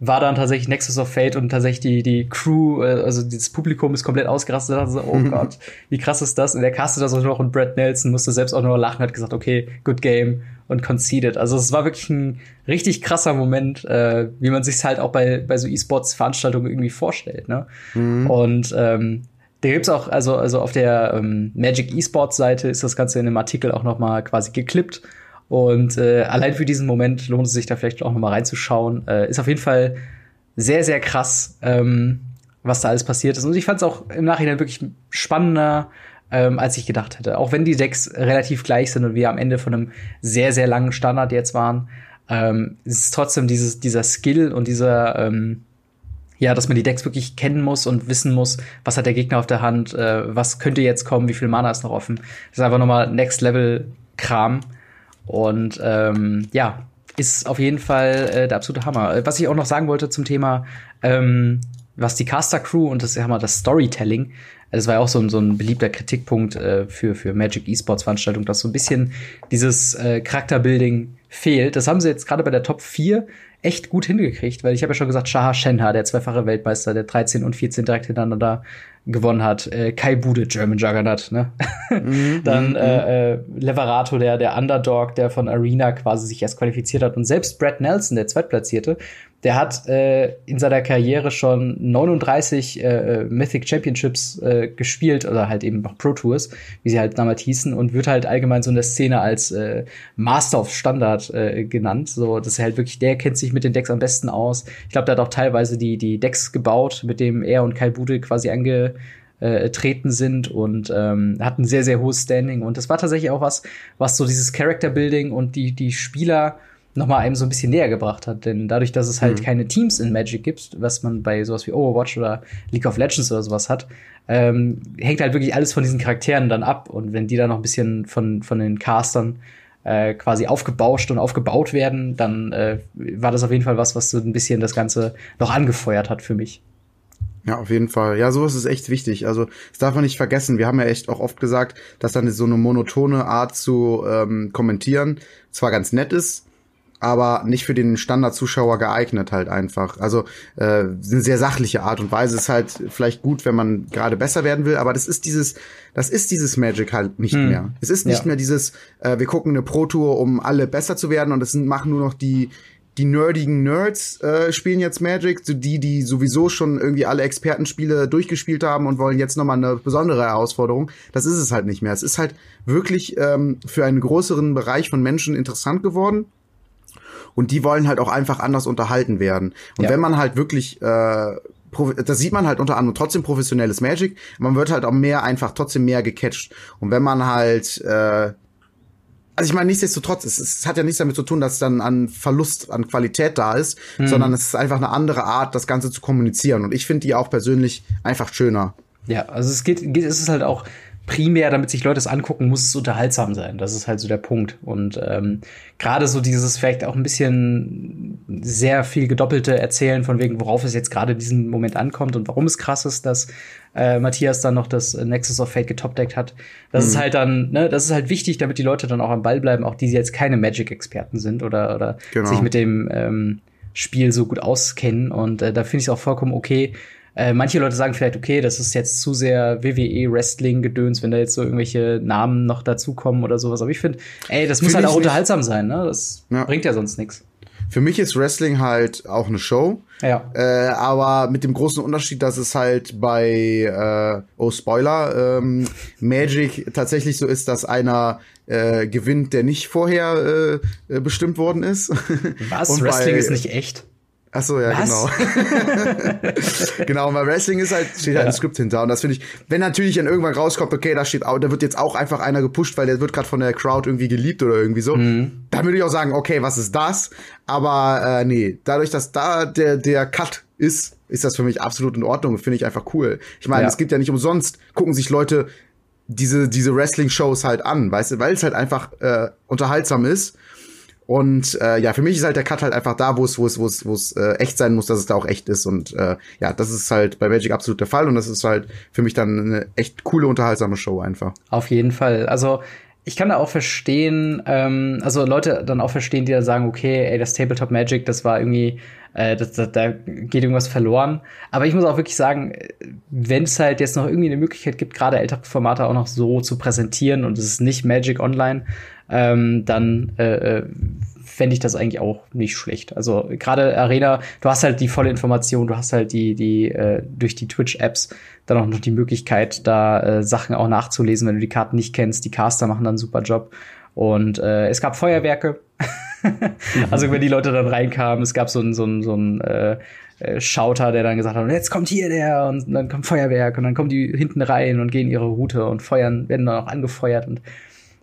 war dann tatsächlich Nexus of Fate und tatsächlich die, die Crew, äh, also das Publikum ist komplett ausgerastet und so, oh <laughs> Gott, wie krass ist das? Und der castet das auch noch und Brad Nelson musste selbst auch nur lachen, hat gesagt, okay, good game und conceded. Also es war wirklich ein richtig krasser Moment, äh, wie man sich halt auch bei, bei so E-Sports-Veranstaltungen irgendwie vorstellt. Ne? Mhm. Und ähm, da gibt's auch, also, also auf der ähm, Magic E-Sports-Seite ist das Ganze in einem Artikel auch noch mal quasi geklippt und äh, allein für diesen Moment lohnt es sich da vielleicht auch noch mal reinzuschauen. Äh, ist auf jeden Fall sehr, sehr krass, ähm, was da alles passiert ist. Und ich fand es auch im Nachhinein wirklich spannender, ähm, als ich gedacht hätte. Auch wenn die Decks relativ gleich sind und wir am Ende von einem sehr, sehr langen Standard jetzt waren, ähm, ist trotzdem dieses, dieser Skill und dieser, ähm, ja, dass man die Decks wirklich kennen muss und wissen muss, was hat der Gegner auf der Hand, äh, was könnte jetzt kommen, wie viel Mana ist noch offen. Das ist einfach nochmal Next Level Kram. Und ähm, ja, ist auf jeden Fall äh, der absolute Hammer. Was ich auch noch sagen wollte zum Thema, ähm, was die Caster Crew und das, ja das Storytelling, das war ja auch so ein, so ein beliebter Kritikpunkt äh, für, für Magic Esports Veranstaltungen, dass so ein bisschen dieses äh, Charakterbuilding fehlt. Das haben sie jetzt gerade bei der Top 4 echt gut hingekriegt, weil ich habe ja schon gesagt, Shaha Shenha, der zweifache Weltmeister, der 13 und 14 direkt hintereinander gewonnen hat. Äh, Kai Bude, German Juggernaut, ne? Mhm, <laughs> Dann mhm, äh, äh, Leverato, der, der Underdog, der von Arena quasi sich erst qualifiziert hat. Und selbst Brad Nelson, der Zweitplatzierte, der hat äh, in seiner Karriere schon 39 äh, äh, Mythic Championships äh, gespielt, oder halt eben noch Pro Tours, wie sie halt damals hießen, und wird halt allgemein so in der Szene als äh, Master of Standard äh, genannt. So, das ist halt wirklich, der kennt sich mit den Decks am besten aus. Ich glaube, der hat auch teilweise die, die Decks gebaut, mit dem er und Kai Bude quasi ange äh, treten sind und ähm, hat ein sehr, sehr hohes Standing. Und das war tatsächlich auch was, was so dieses Character Building und die, die Spieler noch mal einem so ein bisschen näher gebracht hat. Denn dadurch, dass es halt mhm. keine Teams in Magic gibt, was man bei sowas wie Overwatch oder League of Legends oder sowas hat, ähm, hängt halt wirklich alles von diesen Charakteren dann ab. Und wenn die dann noch ein bisschen von, von den Castern äh, quasi aufgebauscht und aufgebaut werden, dann äh, war das auf jeden Fall was, was so ein bisschen das Ganze noch angefeuert hat für mich. Ja, auf jeden Fall. Ja, sowas ist echt wichtig. Also, das darf man nicht vergessen. Wir haben ja echt auch oft gesagt, dass dann so eine monotone Art zu ähm, kommentieren zwar ganz nett ist, aber nicht für den Standardzuschauer geeignet halt einfach. Also äh, eine sehr sachliche Art und Weise ist halt vielleicht gut, wenn man gerade besser werden will, aber das ist dieses, das ist dieses Magic halt nicht hm. mehr. Es ist nicht ja. mehr dieses, äh, wir gucken eine Pro Tour, um alle besser zu werden und es machen nur noch die die nerdigen Nerds äh, spielen jetzt Magic, so die, die sowieso schon irgendwie alle Expertenspiele durchgespielt haben und wollen jetzt nochmal eine besondere Herausforderung. Das ist es halt nicht mehr. Es ist halt wirklich ähm, für einen größeren Bereich von Menschen interessant geworden. Und die wollen halt auch einfach anders unterhalten werden. Und ja. wenn man halt wirklich äh, das sieht man halt unter anderem trotzdem professionelles Magic. Man wird halt auch mehr einfach trotzdem mehr gecatcht. Und wenn man halt äh, also ich meine, nichtsdestotrotz, es, es hat ja nichts damit zu tun, dass dann an Verlust an Qualität da ist, mhm. sondern es ist einfach eine andere Art, das Ganze zu kommunizieren. Und ich finde die auch persönlich einfach schöner. Ja, also es geht, geht, es ist halt auch primär, damit sich Leute es angucken, muss es unterhaltsam sein. Das ist halt so der Punkt. Und ähm, gerade so dieses vielleicht auch ein bisschen sehr viel gedoppelte Erzählen von wegen, worauf es jetzt gerade diesen Moment ankommt und warum es krass ist, dass äh, Matthias dann noch das Nexus of Fate getopdeckt hat. Das mhm. ist halt dann, ne, das ist halt wichtig, damit die Leute dann auch am Ball bleiben, auch die jetzt keine Magic-Experten sind oder, oder genau. sich mit dem ähm, Spiel so gut auskennen. Und äh, da finde ich es auch vollkommen okay. Äh, manche Leute sagen vielleicht, okay, das ist jetzt zu sehr WWE-Wrestling-Gedöns, wenn da jetzt so irgendwelche Namen noch dazukommen oder sowas. Aber ich finde, ey, das muss find halt auch unterhaltsam sein, ne? Das ja. bringt ja sonst nichts. Für mich ist Wrestling halt auch eine Show. Ja. Äh, aber mit dem großen Unterschied, dass es halt bei, äh, oh Spoiler, ähm, Magic tatsächlich so ist, dass einer äh, gewinnt, der nicht vorher äh, bestimmt worden ist. Was? Wrestling bei, ist nicht echt? Ach so, ja, Was? genau. <laughs> genau, weil Wrestling ist halt, steht halt ein Skript hinter. Und das finde ich, wenn natürlich dann irgendwann rauskommt, okay, da steht auch, da wird jetzt auch einfach einer gepusht, weil der wird gerade von der Crowd irgendwie geliebt oder irgendwie so, mhm. dann würde ich auch sagen, okay, was ist das? Aber äh, nee, dadurch, dass da der, der Cut ist, ist das für mich absolut in Ordnung. Finde ich einfach cool. Ich meine, ja. es gibt ja nicht umsonst, gucken sich Leute diese, diese Wrestling-Shows halt an, weißt du, weil es halt einfach äh, unterhaltsam ist und äh, ja, für mich ist halt der Cut halt einfach da, wo es wo es wo es wo es äh, echt sein muss, dass es da auch echt ist und äh, ja, das ist halt bei Magic absolut der Fall und das ist halt für mich dann eine echt coole unterhaltsame Show einfach. Auf jeden Fall. Also ich kann da auch verstehen, ähm, also Leute dann auch verstehen, die da sagen, okay, ey, das Tabletop Magic, das war irgendwie, äh, das, das, da geht irgendwas verloren. Aber ich muss auch wirklich sagen, wenn es halt jetzt noch irgendwie eine Möglichkeit gibt, gerade ältere Formate auch noch so zu präsentieren und es ist nicht Magic Online, ähm, dann äh, äh, fände ich das eigentlich auch nicht schlecht. Also gerade Arena, du hast halt die volle Information, du hast halt die, die äh, durch die Twitch-Apps dann auch noch die Möglichkeit, da äh, Sachen auch nachzulesen, wenn du die Karten nicht kennst. Die Caster machen dann einen super Job. Und äh, es gab Feuerwerke. <laughs> also wenn die Leute dann reinkamen, es gab so ein, so ein, so ein äh, äh, Schauter, der dann gesagt hat, jetzt kommt hier der und dann kommt Feuerwerk und dann kommen die hinten rein und gehen ihre Route und feuern, werden dann auch angefeuert und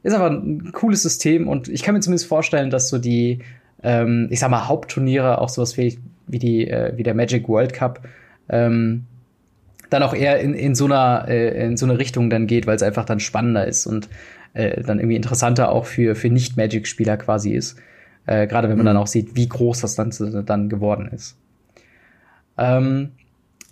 ist aber ein cooles System und ich kann mir zumindest vorstellen, dass so die, ähm, ich sag mal, Hauptturniere, auch sowas wie, wie, die, äh, wie der Magic World Cup, ähm, dann auch eher in, in, so einer, äh, in so eine Richtung dann geht, weil es einfach dann spannender ist und äh, dann irgendwie interessanter auch für, für Nicht-Magic-Spieler quasi ist. Äh, Gerade wenn man mhm. dann auch sieht, wie groß das Ganze dann geworden ist. Ähm,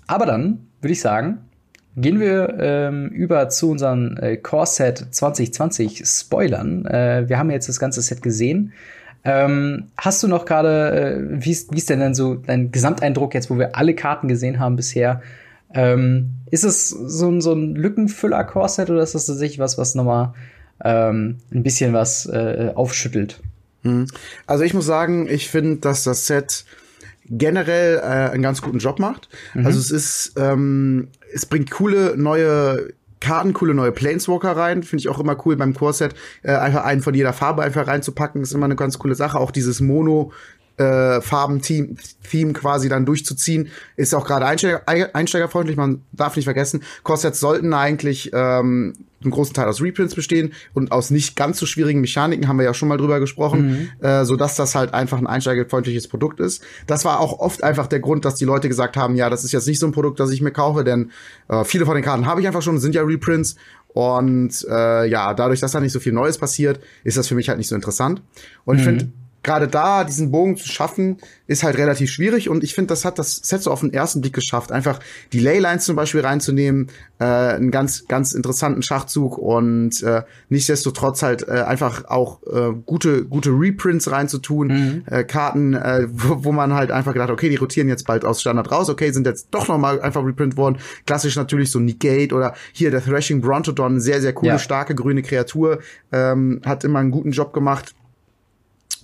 aber dann würde ich sagen, Gehen wir ähm, über zu unseren äh, Core-Set 2020 Spoilern. Äh, wir haben jetzt das ganze Set gesehen. Ähm, hast du noch gerade, äh, wie ist denn dann so dein Gesamteindruck jetzt, wo wir alle Karten gesehen haben bisher? Ähm, ist es so ein, so ein Lückenfüller-Core-Set oder ist das tatsächlich was, was nochmal ähm, ein bisschen was äh, aufschüttelt? Hm. Also ich muss sagen, ich finde, dass das Set generell äh, einen ganz guten Job macht. Mhm. Also es ist ähm, es bringt coole neue Karten, coole neue Planeswalker rein. Finde ich auch immer cool beim Core-Set. Äh, einfach einen von jeder Farbe einfach reinzupacken, ist immer eine ganz coole Sache. Auch dieses Mono, äh, Farben-Theme quasi dann durchzuziehen, ist auch gerade Einsteiger, einsteigerfreundlich. Man darf nicht vergessen, Core-Sets sollten eigentlich ähm, einen großen Teil aus Reprints bestehen und aus nicht ganz so schwierigen Mechaniken haben wir ja schon mal drüber gesprochen, mhm. äh, so dass das halt einfach ein einsteigerfreundliches Produkt ist. Das war auch oft einfach der Grund, dass die Leute gesagt haben, ja, das ist jetzt nicht so ein Produkt, das ich mir kaufe, denn äh, viele von den Karten habe ich einfach schon, sind ja Reprints und äh, ja, dadurch, dass da nicht so viel Neues passiert, ist das für mich halt nicht so interessant. Und mhm. ich finde gerade da diesen Bogen zu schaffen, ist halt relativ schwierig und ich finde, das hat das Set so auf den ersten Blick geschafft. Einfach die Leylines zum Beispiel reinzunehmen, äh, einen ganz, ganz interessanten Schachzug und äh, nichtsdestotrotz halt äh, einfach auch äh, gute, gute Reprints reinzutun, mhm. äh, Karten, äh, wo, wo man halt einfach gedacht, okay, die rotieren jetzt bald aus Standard raus, okay, sind jetzt doch noch mal einfach reprint worden. Klassisch natürlich so Negate oder hier der Thrashing Brontodon, sehr, sehr coole, ja. starke grüne Kreatur, ähm, hat immer einen guten Job gemacht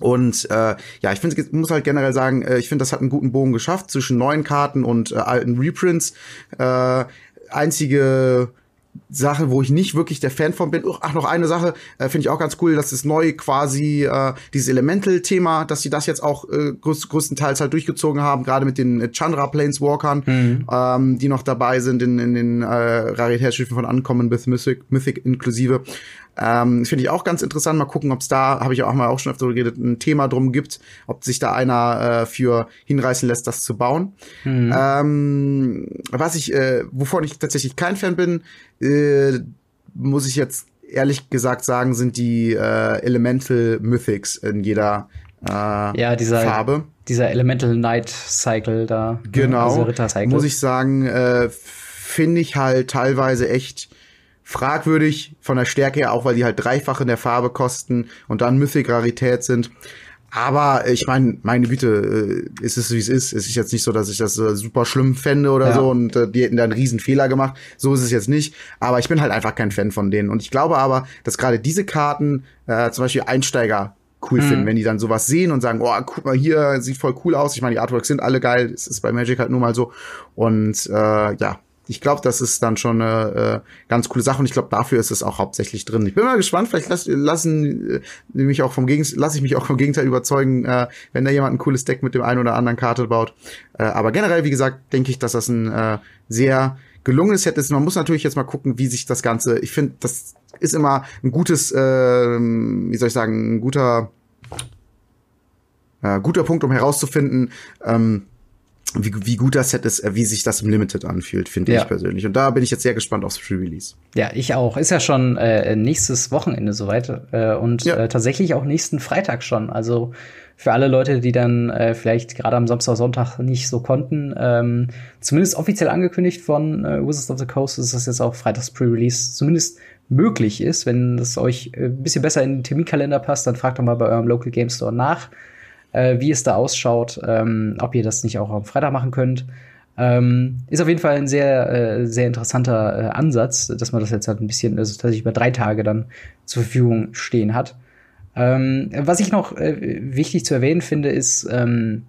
Und äh, ja, ich finde, muss halt generell sagen, äh, ich finde, das hat einen guten Bogen geschafft zwischen neuen Karten und äh, alten Reprints. Äh, einzige Sache, wo ich nicht wirklich der Fan von bin. Ach, noch eine Sache, äh, finde ich auch ganz cool, dass es neu quasi äh, dieses Elemental-Thema, dass sie das jetzt auch äh, größ größtenteils halt durchgezogen haben, gerade mit den Chandra Planeswalkern, mhm. ähm, die noch dabei sind in, in den äh, Raritätsschiffen von Uncommon with Mythic, Mythic inklusive. Ähm, Finde ich auch ganz interessant. Mal gucken, ob es da, habe ich auch mal auch schon öfter geredet, ein Thema drum gibt, ob sich da einer äh, für hinreißen lässt, das zu bauen. Mhm. Ähm, was ich, äh, wovon ich tatsächlich kein Fan bin, äh, muss ich jetzt ehrlich gesagt sagen, sind die äh, Elemental Mythics in jeder äh, ja, dieser, Farbe. Dieser Elemental Night Cycle da. Ne? Genau. Muss ich sagen, äh, finde ich halt teilweise echt fragwürdig von der Stärke her, auch weil die halt dreifach in der Farbe kosten und dann Mythic-Rarität sind. Aber ich meine, meine Güte, äh, ist es wie es ist. Es ist jetzt nicht so, dass ich das äh, super schlimm fände oder ja. so und äh, die hätten da einen riesen Fehler gemacht. So ist es jetzt nicht. Aber ich bin halt einfach kein Fan von denen. Und ich glaube aber, dass gerade diese Karten äh, zum Beispiel Einsteiger cool mhm. finden, wenn die dann sowas sehen und sagen, oh, guck mal hier, sieht voll cool aus. Ich meine, die Artworks sind alle geil. Es ist bei Magic halt nur mal so. Und äh, ja, ich glaube, das ist dann schon eine äh, ganz coole Sache und ich glaube, dafür ist es auch hauptsächlich drin. Ich bin mal gespannt, vielleicht lass, lassen äh, mich auch vom Gegenteil, lasse ich mich auch vom Gegenteil überzeugen, äh, wenn da jemand ein cooles Deck mit dem einen oder anderen Karte baut. Äh, aber generell, wie gesagt, denke ich, dass das ein äh, sehr gelungenes Set ist. Man muss natürlich jetzt mal gucken, wie sich das Ganze. Ich finde, das ist immer ein gutes, äh, wie soll ich sagen, ein guter, äh, guter Punkt, um herauszufinden. Ähm, wie, wie gut das Set ist, äh, wie sich das im Limited anfühlt, finde ja. ich persönlich. Und da bin ich jetzt sehr gespannt aufs Pre-Release. Ja, ich auch. Ist ja schon äh, nächstes Wochenende soweit äh, und ja. äh, tatsächlich auch nächsten Freitag schon. Also für alle Leute, die dann äh, vielleicht gerade am Samstag, Sonntag nicht so konnten, ähm, zumindest offiziell angekündigt von äh, Wizards of the Coast, ist das jetzt auch Freitags Pre-Release zumindest möglich ist. Wenn das euch äh, ein bisschen besser in den Terminkalender passt, dann fragt doch mal bei eurem Local Game Store nach äh, wie es da ausschaut, ähm, ob ihr das nicht auch am Freitag machen könnt. Ähm, ist auf jeden Fall ein sehr, äh, sehr interessanter äh, Ansatz, dass man das jetzt halt ein bisschen, also tatsächlich über drei Tage dann zur Verfügung stehen hat. Ähm, was ich noch äh, wichtig zu erwähnen finde, ist ähm,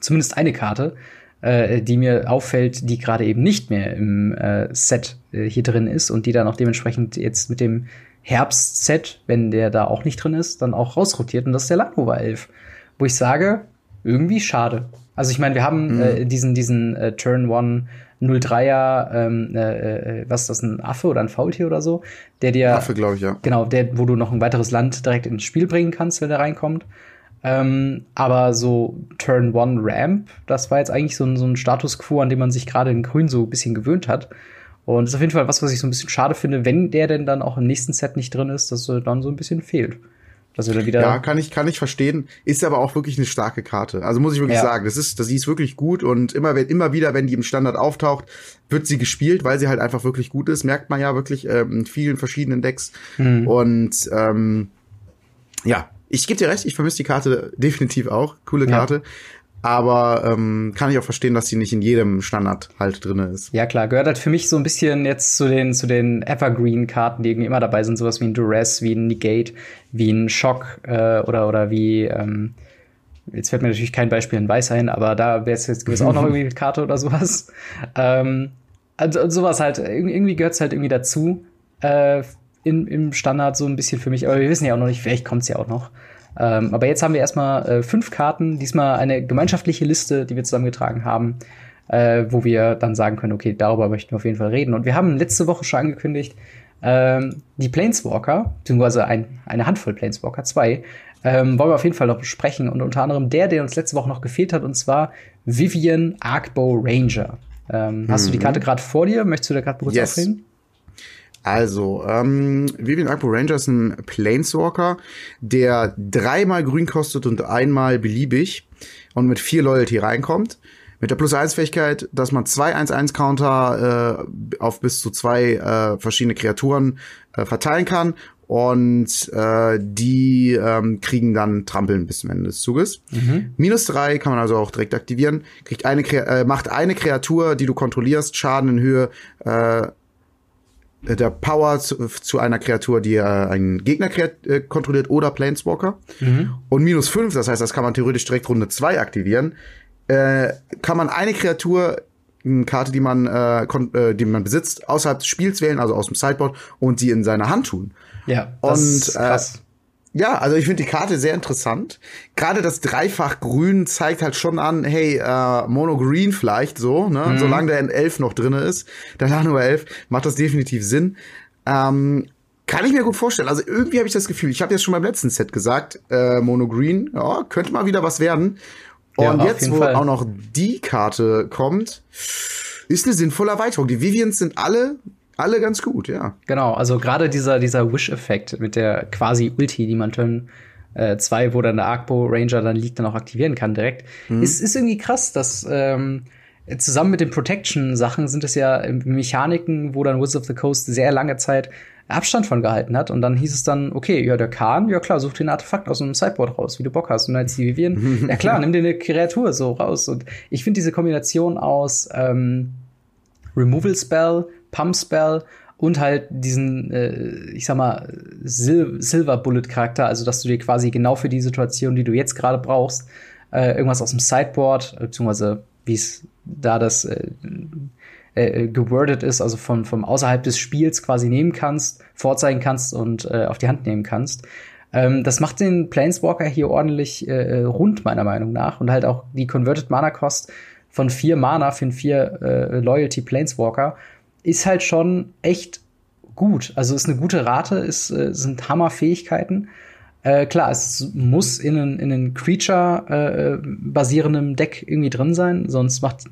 zumindest eine Karte, äh, die mir auffällt, die gerade eben nicht mehr im äh, Set äh, hier drin ist und die dann auch dementsprechend jetzt mit dem Herbst-Set, wenn der da auch nicht drin ist, dann auch rausrotiert und das ist der Landrover 11 wo ich sage, irgendwie schade. Also ich meine, wir haben mhm. äh, diesen, diesen äh, Turn One 03er, ähm, äh, äh, was ist das, ein Affe oder ein Faultier oder so, der dir. Affe, glaube ich, ja. Genau, der, wo du noch ein weiteres Land direkt ins Spiel bringen kannst, wenn der reinkommt. Ähm, aber so Turn One Ramp, das war jetzt eigentlich so ein, so ein Status quo, an dem man sich gerade in Grün so ein bisschen gewöhnt hat. Und das ist auf jeden Fall was, was ich so ein bisschen schade finde, wenn der denn dann auch im nächsten Set nicht drin ist, dass er dann so ein bisschen fehlt. Dann wieder ja, kann ich, kann ich verstehen. Ist aber auch wirklich eine starke Karte. Also muss ich wirklich ja. sagen, das ist, das, die ist wirklich gut und immer, wenn, immer wieder, wenn die im Standard auftaucht, wird sie gespielt, weil sie halt einfach wirklich gut ist. Merkt man ja wirklich ähm, in vielen verschiedenen Decks. Mhm. Und ähm, ja, ich gebe dir recht, ich vermisse die Karte definitiv auch. Coole Karte. Ja. Aber ähm, kann ich auch verstehen, dass sie nicht in jedem Standard halt drin ist. Ja, klar, gehört halt für mich so ein bisschen jetzt zu den, zu den Evergreen-Karten, die irgendwie immer dabei sind, sowas wie ein Duress, wie ein Negate, wie ein Shock äh, oder, oder wie, ähm, jetzt fällt mir natürlich kein Beispiel in Weiß ein, aber da wäre es jetzt gewiss auch noch <laughs> irgendwie eine Karte oder sowas. Ähm, also sowas halt, irgendwie gehört es halt irgendwie dazu. Äh, in, Im Standard so ein bisschen für mich, aber wir wissen ja auch noch nicht, vielleicht kommt es ja auch noch. Ähm, aber jetzt haben wir erstmal äh, fünf Karten, diesmal eine gemeinschaftliche Liste, die wir zusammengetragen haben, äh, wo wir dann sagen können, okay, darüber möchten wir auf jeden Fall reden. Und wir haben letzte Woche schon angekündigt, ähm, die Planeswalker, beziehungsweise ein, eine Handvoll Planeswalker, zwei, ähm, wollen wir auf jeden Fall noch besprechen. Und unter anderem der, der uns letzte Woche noch gefehlt hat, und zwar Vivian Arkbow Ranger. Ähm, mhm. Hast du die mhm. Karte gerade vor dir? Möchtest du da gerade kurz yes. aufreden? Also, ähm, Vivian Akpo Ranger ist ein Planeswalker, der dreimal grün kostet und einmal beliebig und mit vier Loyalty reinkommt. Mit der Plus-1-Fähigkeit, dass man zwei 1-1-Counter äh, auf bis zu zwei äh, verschiedene Kreaturen äh, verteilen kann. Und äh, die ähm, kriegen dann Trampeln bis zum Ende des Zuges. Mhm. Minus drei kann man also auch direkt aktivieren. Kriegt eine, äh, macht eine Kreatur, die du kontrollierst, Schaden in Höhe äh, äh, der Power zu, zu einer Kreatur, die äh, einen Gegner äh, kontrolliert oder Planeswalker. Mhm. Und minus fünf, das heißt, das kann man theoretisch direkt Runde zwei aktivieren. Äh, kann man eine Kreatur, eine Karte, die man, äh, äh, die man besitzt, außerhalb des Spiels wählen, also aus dem Sideboard, und die in seine Hand tun. Ja, das und, ist krass. Äh, ja, also ich finde die Karte sehr interessant. Gerade das Dreifach Grün zeigt halt schon an, hey, äh, Mono Green vielleicht so, ne? Mhm. Solange der in 11 noch drinne ist, der Lano 11, macht das definitiv Sinn. Ähm, kann ich mir gut vorstellen. Also irgendwie habe ich das Gefühl, ich habe jetzt schon beim letzten Set gesagt, äh, Mono Green, ja, könnte mal wieder was werden. Und ja, jetzt, wo Fall. auch noch die Karte kommt, ist eine sinnvolle Erweiterung. Die Vivians sind alle alle ganz gut, ja. Genau, also gerade dieser, dieser Wish-Effekt mit der quasi Ulti, die man Turn 2, äh, wo dann der Arcbo Ranger dann liegt, dann auch aktivieren kann direkt, mhm. ist, ist irgendwie krass, dass ähm, zusammen mit den Protection-Sachen sind es ja Mechaniken, wo dann Wizards of the Coast sehr lange Zeit Abstand von gehalten hat. Und dann hieß es dann, okay, ja, der Kahn, ja klar, such dir ein Artefakt aus einem Sideboard raus, wie du Bock hast. Und dann als die Vivian, ja klar, nimm dir eine Kreatur so raus. Und ich finde diese Kombination aus ähm, Removal Spell, Pump Spell und halt diesen, äh, ich sag mal, Sil Silver Bullet Charakter, also dass du dir quasi genau für die Situation, die du jetzt gerade brauchst, äh, irgendwas aus dem Sideboard, beziehungsweise wie es da das äh, äh, gewordet ist, also von, vom außerhalb des Spiels quasi nehmen kannst, vorzeigen kannst und äh, auf die Hand nehmen kannst. Ähm, das macht den Planeswalker hier ordentlich äh, rund, meiner Meinung nach. Und halt auch die Converted Mana Cost von vier Mana für einen vier äh, Loyalty Planeswalker ist halt schon echt gut. Also ist eine gute Rate, ist, äh, sind Hammerfähigkeiten. Äh, klar, es muss in einem in einen Creature-basierenden äh, Deck irgendwie drin sein, sonst macht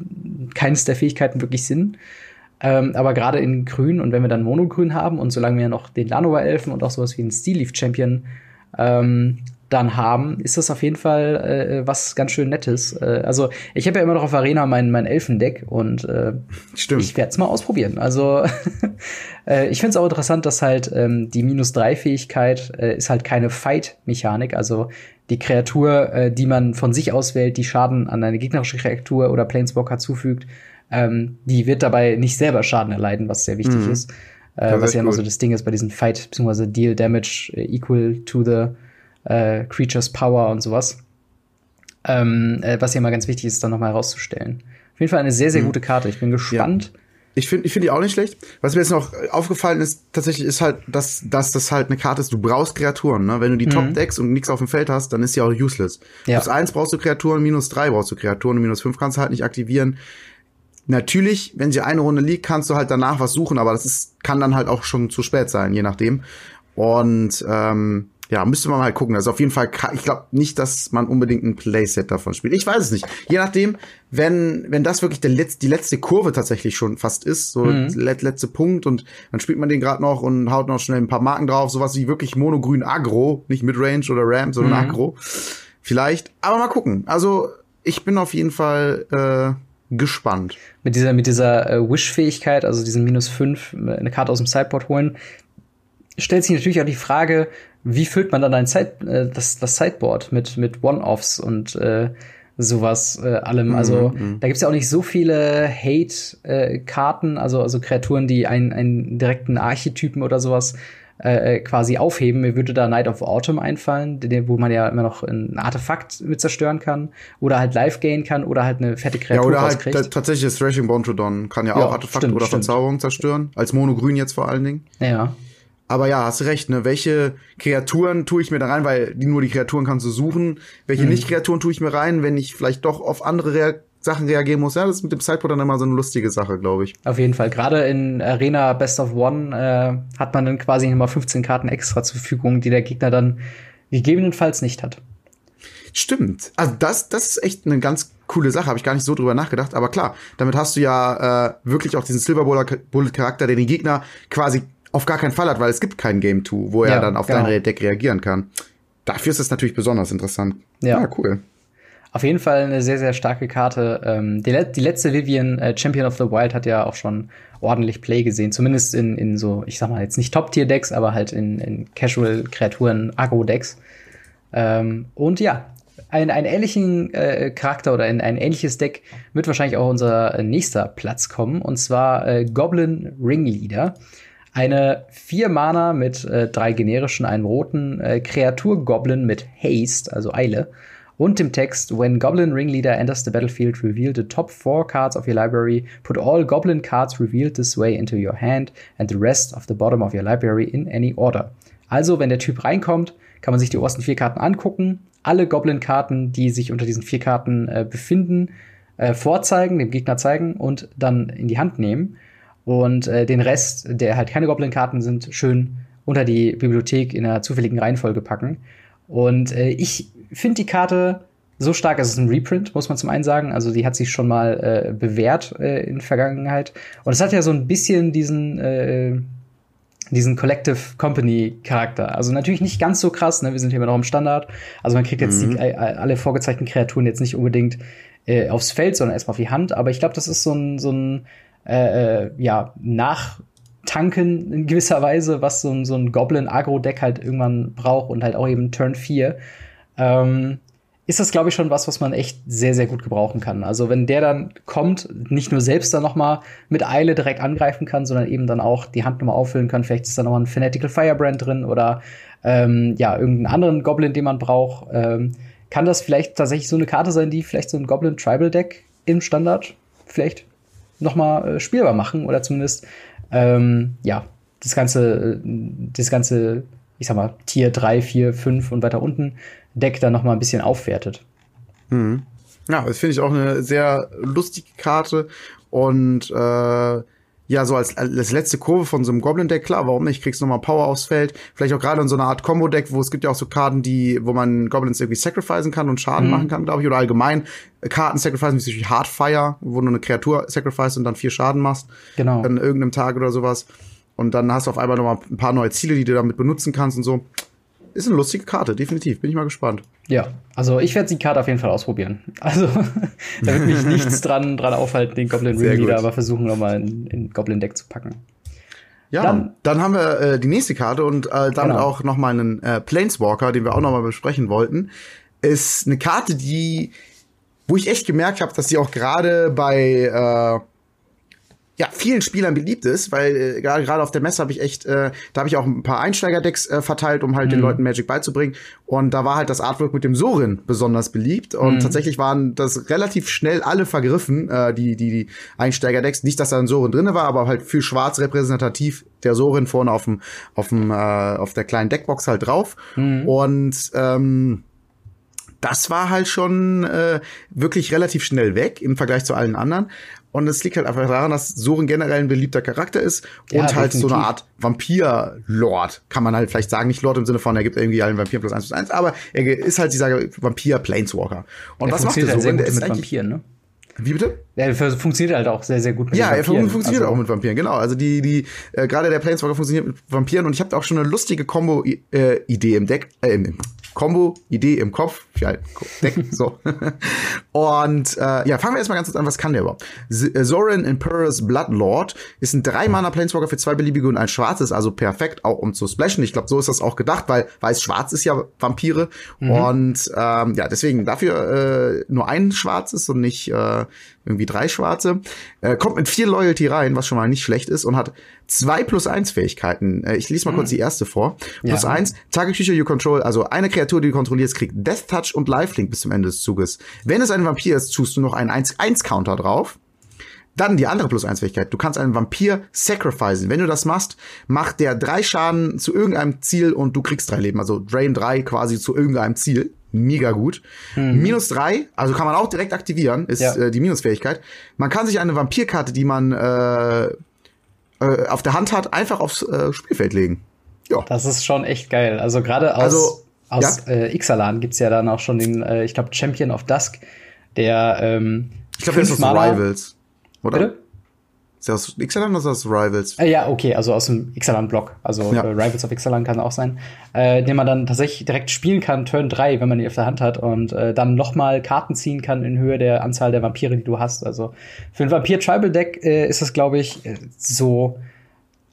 keines der Fähigkeiten wirklich Sinn. Ähm, aber gerade in Grün und wenn wir dann Monogrün haben und solange wir noch den Lanover Elfen und auch sowas wie einen Steel Leaf Champion ähm, dann haben, ist das auf jeden Fall äh, was ganz schön Nettes. Äh, also ich habe ja immer noch auf Arena mein, mein Elfendeck und äh, Stimmt. ich werde es mal ausprobieren. Also <laughs> äh, ich finde es auch interessant, dass halt ähm, die minus drei Fähigkeit äh, ist halt keine Fight-Mechanik. Also die Kreatur, äh, die man von sich auswählt, die Schaden an eine gegnerische Kreatur oder Planeswalker zufügt, ähm, die wird dabei nicht selber Schaden erleiden, was sehr wichtig mhm. ist. Äh, was ja immer so das Ding ist bei diesen Fight bzw. Deal Damage äh, equal to the äh, Creatures Power und sowas. Ähm, äh, was ja immer ganz wichtig ist, dann nochmal herauszustellen. Auf jeden Fall eine sehr, sehr mhm. gute Karte. Ich bin gespannt. Ja. Ich finde ich finde die auch nicht schlecht. Was mir jetzt noch aufgefallen ist, tatsächlich ist halt, dass, dass das halt eine Karte ist, du brauchst Kreaturen. Ne? Wenn du die mhm. Top-Decks und nichts auf dem Feld hast, dann ist sie auch useless. Ja. Plus eins brauchst du Kreaturen, minus drei brauchst du Kreaturen minus fünf kannst du halt nicht aktivieren. Natürlich, wenn sie eine Runde liegt, kannst du halt danach was suchen, aber das ist, kann dann halt auch schon zu spät sein, je nachdem. Und ähm, ja, müsste man mal gucken. Also auf jeden Fall, ich glaube nicht, dass man unbedingt ein Playset davon spielt. Ich weiß es nicht. Je nachdem, wenn, wenn das wirklich der Letz-, die letzte Kurve tatsächlich schon fast ist, so mhm. let, letzte Punkt und dann spielt man den gerade noch und haut noch schnell ein paar Marken drauf, sowas wie wirklich monogrün Agro, nicht Midrange oder Ram, sondern mhm. Agro. Vielleicht, aber mal gucken. Also ich bin auf jeden Fall äh, gespannt. Mit dieser, mit dieser äh, Wish-Fähigkeit, also diesen minus fünf, eine Karte aus dem Sideboard holen, stellt sich natürlich auch die Frage, wie füllt man dann ein Side, äh, das, das Sideboard mit, mit One-Offs und äh, sowas äh, allem. Also mhm, mhm. da gibt's ja auch nicht so viele Hate-Karten, äh, also, also Kreaturen, die einen, einen direkten Archetypen oder sowas äh, äh, quasi aufheben. Mir würde da Night of Autumn einfallen, wo man ja immer noch ein Artefakt mit zerstören kann oder halt live gehen kann oder halt eine fette Kreatur Ja, oder halt tatsächlich das Thrashing Bontrodon kann ja, ja auch Artefakte oder stimmt. Verzauberung zerstören. Als Monogrün jetzt vor allen Dingen. Ja. Aber ja, hast recht, ne? Welche Kreaturen tue ich mir da rein, weil die, nur die Kreaturen kannst du suchen. Welche mhm. Nicht-Kreaturen tue ich mir rein, wenn ich vielleicht doch auf andere Rea Sachen reagieren muss. Ja, das ist mit dem Sideboard dann immer so eine lustige Sache, glaube ich. Auf jeden Fall. Gerade in Arena Best of One äh, hat man dann quasi nochmal 15 Karten extra zur Verfügung, die der Gegner dann gegebenenfalls nicht hat. Stimmt. Also das, das ist echt eine ganz coole Sache. Habe ich gar nicht so drüber nachgedacht. Aber klar, damit hast du ja äh, wirklich auch diesen Silver Bullet Charakter, der den Gegner quasi auf gar keinen Fall hat, weil es gibt kein Game 2, wo er ja, dann auf genau. dein Deck reagieren kann. Dafür ist es natürlich besonders interessant. Ja, ja cool. Auf jeden Fall eine sehr, sehr starke Karte. Ähm, die, die, letzte Vivian, äh, Champion of the Wild, hat ja auch schon ordentlich Play gesehen. Zumindest in, in so, ich sag mal, jetzt nicht Top-Tier-Decks, aber halt in, in Casual-Kreaturen, Agro-Decks. Ähm, und ja, ein, einen ähnlichen äh, Charakter oder ein, ein ähnliches Deck wird wahrscheinlich auch unser nächster Platz kommen. Und zwar äh, Goblin Ringleader eine vier Mana mit äh, drei generischen, einem roten äh, Kreatur-Goblin mit Haste, also Eile. Und dem Text, when Goblin Ringleader enters the battlefield, reveal the top four cards of your library, put all Goblin cards revealed this way into your hand and the rest of the bottom of your library in any order. Also, wenn der Typ reinkommt, kann man sich die obersten vier Karten angucken, alle Goblin-Karten, die sich unter diesen vier Karten äh, befinden, äh, vorzeigen, dem Gegner zeigen und dann in die Hand nehmen. Und äh, den Rest, der halt keine Goblin-Karten sind, schön unter die Bibliothek in einer zufälligen Reihenfolge packen. Und äh, ich finde die Karte so stark, es ist ein Reprint, muss man zum einen sagen. Also die hat sich schon mal äh, bewährt äh, in Vergangenheit. Und es hat ja so ein bisschen diesen, äh, diesen Collective Company Charakter. Also natürlich nicht ganz so krass, ne? wir sind hier immer noch im Standard. Also man kriegt jetzt mhm. die, äh, alle vorgezeigten Kreaturen jetzt nicht unbedingt äh, aufs Feld, sondern erstmal auf die Hand. Aber ich glaube, das ist so ein, so ein äh, äh, ja, nachtanken in gewisser Weise, was so ein, so ein Goblin-Agro-Deck halt irgendwann braucht und halt auch eben Turn 4. Ähm, ist das, glaube ich, schon was, was man echt sehr, sehr gut gebrauchen kann. Also wenn der dann kommt, nicht nur selbst dann noch mal mit Eile direkt angreifen kann, sondern eben dann auch die Hand nochmal auffüllen kann. Vielleicht ist da noch mal ein Fanatical Firebrand drin oder ähm, ja, irgendeinen anderen Goblin, den man braucht. Ähm, kann das vielleicht tatsächlich so eine Karte sein, die vielleicht so ein Goblin Tribal Deck im Standard vielleicht nochmal äh, spielbar machen oder zumindest ähm, ja das ganze äh, das ganze ich sag mal Tier 3, 4, 5 und weiter unten Deck dann nochmal ein bisschen aufwertet. Mhm. Ja, das finde ich auch eine sehr lustige Karte und äh, ja, so als, als letzte Kurve von so einem Goblin-Deck, klar, warum nicht? Kriegst du nochmal Power aufs Feld. Vielleicht auch gerade in so einer Art Combo-Deck, wo es gibt ja auch so Karten, die, wo man Goblins irgendwie sacrificen kann und Schaden mhm. machen kann, glaube ich. Oder allgemein Karten sacrificen, wie zum Beispiel Hardfire, wo du eine Kreatur sacrifice und dann vier Schaden machst. Genau. An irgendeinem Tag oder sowas. Und dann hast du auf einmal nochmal ein paar neue Ziele, die du damit benutzen kannst und so ist eine lustige Karte, definitiv. Bin ich mal gespannt. Ja, also ich werde die Karte auf jeden Fall ausprobieren. Also <laughs> da wird mich <laughs> nichts dran, dran aufhalten, den Goblin Ring wieder, aber versuchen nochmal in, in Goblin Deck zu packen. Ja, dann, dann haben wir äh, die nächste Karte und äh, damit genau. auch noch mal einen äh, Planeswalker, den wir auch noch mal besprechen wollten. Ist eine Karte, die, wo ich echt gemerkt habe, dass sie auch gerade bei äh, ja, vielen Spielern beliebt ist, weil äh, gerade auf der Messe habe ich echt, äh, da habe ich auch ein paar Einsteigerdecks äh, verteilt, um halt mhm. den Leuten Magic beizubringen. Und da war halt das Artwork mit dem Sorin besonders beliebt. Und mhm. tatsächlich waren das relativ schnell alle vergriffen, äh, die, die, die Einsteigerdecks. Nicht, dass da ein Sorin drinne war, aber halt für schwarz repräsentativ der Sorin vorne auf dem, auf dem, äh, auf der kleinen Deckbox halt drauf. Mhm. Und ähm, das war halt schon äh, wirklich relativ schnell weg im Vergleich zu allen anderen. Und es liegt halt einfach daran, dass Soren generell ein beliebter Charakter ist und ja, halt definitiv. so eine Art Vampir-Lord, kann man halt vielleicht sagen. Nicht Lord im Sinne von, er gibt irgendwie allen Vampir plus eins plus eins, aber er ist halt dieser Vampir-Planeswalker. Und der was macht der halt Soren? Der ist mit Vampiren, ne? Wie bitte? Ja, funktioniert halt auch sehr, sehr gut mit ja, Vampiren. Ja, er funktioniert also. auch mit Vampiren, genau. Also die, die, äh, gerade der Planeswalker funktioniert mit Vampiren und ich habe auch schon eine lustige Combo-Idee äh, im Deck, äh, im, Combo-Idee im Kopf. Ja, Deck, so. <laughs> und äh, ja, fangen wir erstmal ganz kurz an, was kann der überhaupt? Äh, Zoran Emperor's Bloodlord ist ein drei Mana Planeswalker für zwei beliebige und ein schwarzes, also perfekt auch um zu splashen. Ich glaube, so ist das auch gedacht, weil weiß-schwarz ist ja Vampire. Mhm. Und ähm, ja, deswegen dafür äh, nur ein schwarzes und nicht äh, irgendwie drei schwarze. Äh, kommt mit vier Loyalty rein, was schon mal nicht schlecht ist, und hat zwei plus eins Fähigkeiten. Äh, ich lese mal mhm. kurz die erste vor. Plus ja. eins, Target Creature you control, also eine Kreatur, die du kontrollierst, kriegt Death Touch und Lifelink bis zum Ende des Zuges. Wenn es ein Vampir ist, tust du noch einen 1-1-Counter drauf. Dann die andere plus eins Fähigkeit. Du kannst einen Vampir sacrificen. Wenn du das machst, macht der drei Schaden zu irgendeinem Ziel und du kriegst drei Leben. Also Drain drei quasi zu irgendeinem Ziel mega gut. Mhm. Minus drei, also kann man auch direkt aktivieren, ist ja. äh, die Minusfähigkeit. Man kann sich eine Vampirkarte, die man äh, äh, auf der Hand hat, einfach aufs äh, Spielfeld legen. Ja. Das ist schon echt geil. Also gerade aus, also, aus ja. äh, Ixalan gibt's ja dann auch schon den, äh, ich glaube, Champion of Dusk, der ähm, Ich glaube, das ist Rivals. Oder? Bitte? Ist der aus Ixalan oder aus Rivals? Äh, ja, okay, also aus dem Ixalan-Block. Also ja. äh, Rivals of Ixalan kann auch sein. Äh, den man dann tatsächlich direkt spielen kann, Turn 3, wenn man ihn auf der Hand hat und äh, dann nochmal Karten ziehen kann in Höhe der Anzahl der Vampire, die du hast. Also für ein Vampir-Tribal-Deck äh, ist das, glaube ich, äh, so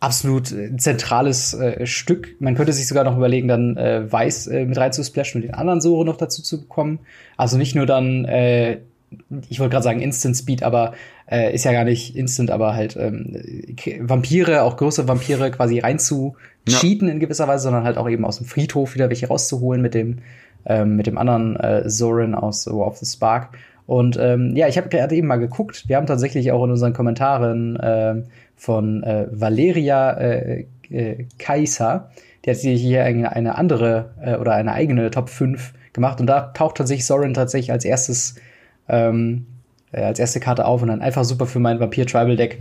absolut äh, zentrales äh, Stück. Man könnte sich sogar noch überlegen, dann äh, Weiß äh, mit rein zu splashen und den anderen Sore noch dazu zu bekommen. Also nicht nur dann äh, ich wollte gerade sagen Instant Speed, aber äh, ist ja gar nicht Instant, aber halt ähm, Vampire, auch größere Vampire quasi rein zu cheaten ja. in gewisser Weise, sondern halt auch eben aus dem Friedhof wieder welche rauszuholen mit dem ähm, mit dem anderen äh, Zorin aus War of the Spark. Und ähm, ja, ich habe gerade eben mal geguckt. Wir haben tatsächlich auch in unseren Kommentaren äh, von äh, Valeria äh, äh, Kaiser, die hat sich hier eine, eine andere äh, oder eine eigene Top 5 gemacht. Und da taucht tatsächlich Sorin tatsächlich als erstes ähm, äh, als erste Karte auf und dann einfach super für mein Vampir Tribal Deck.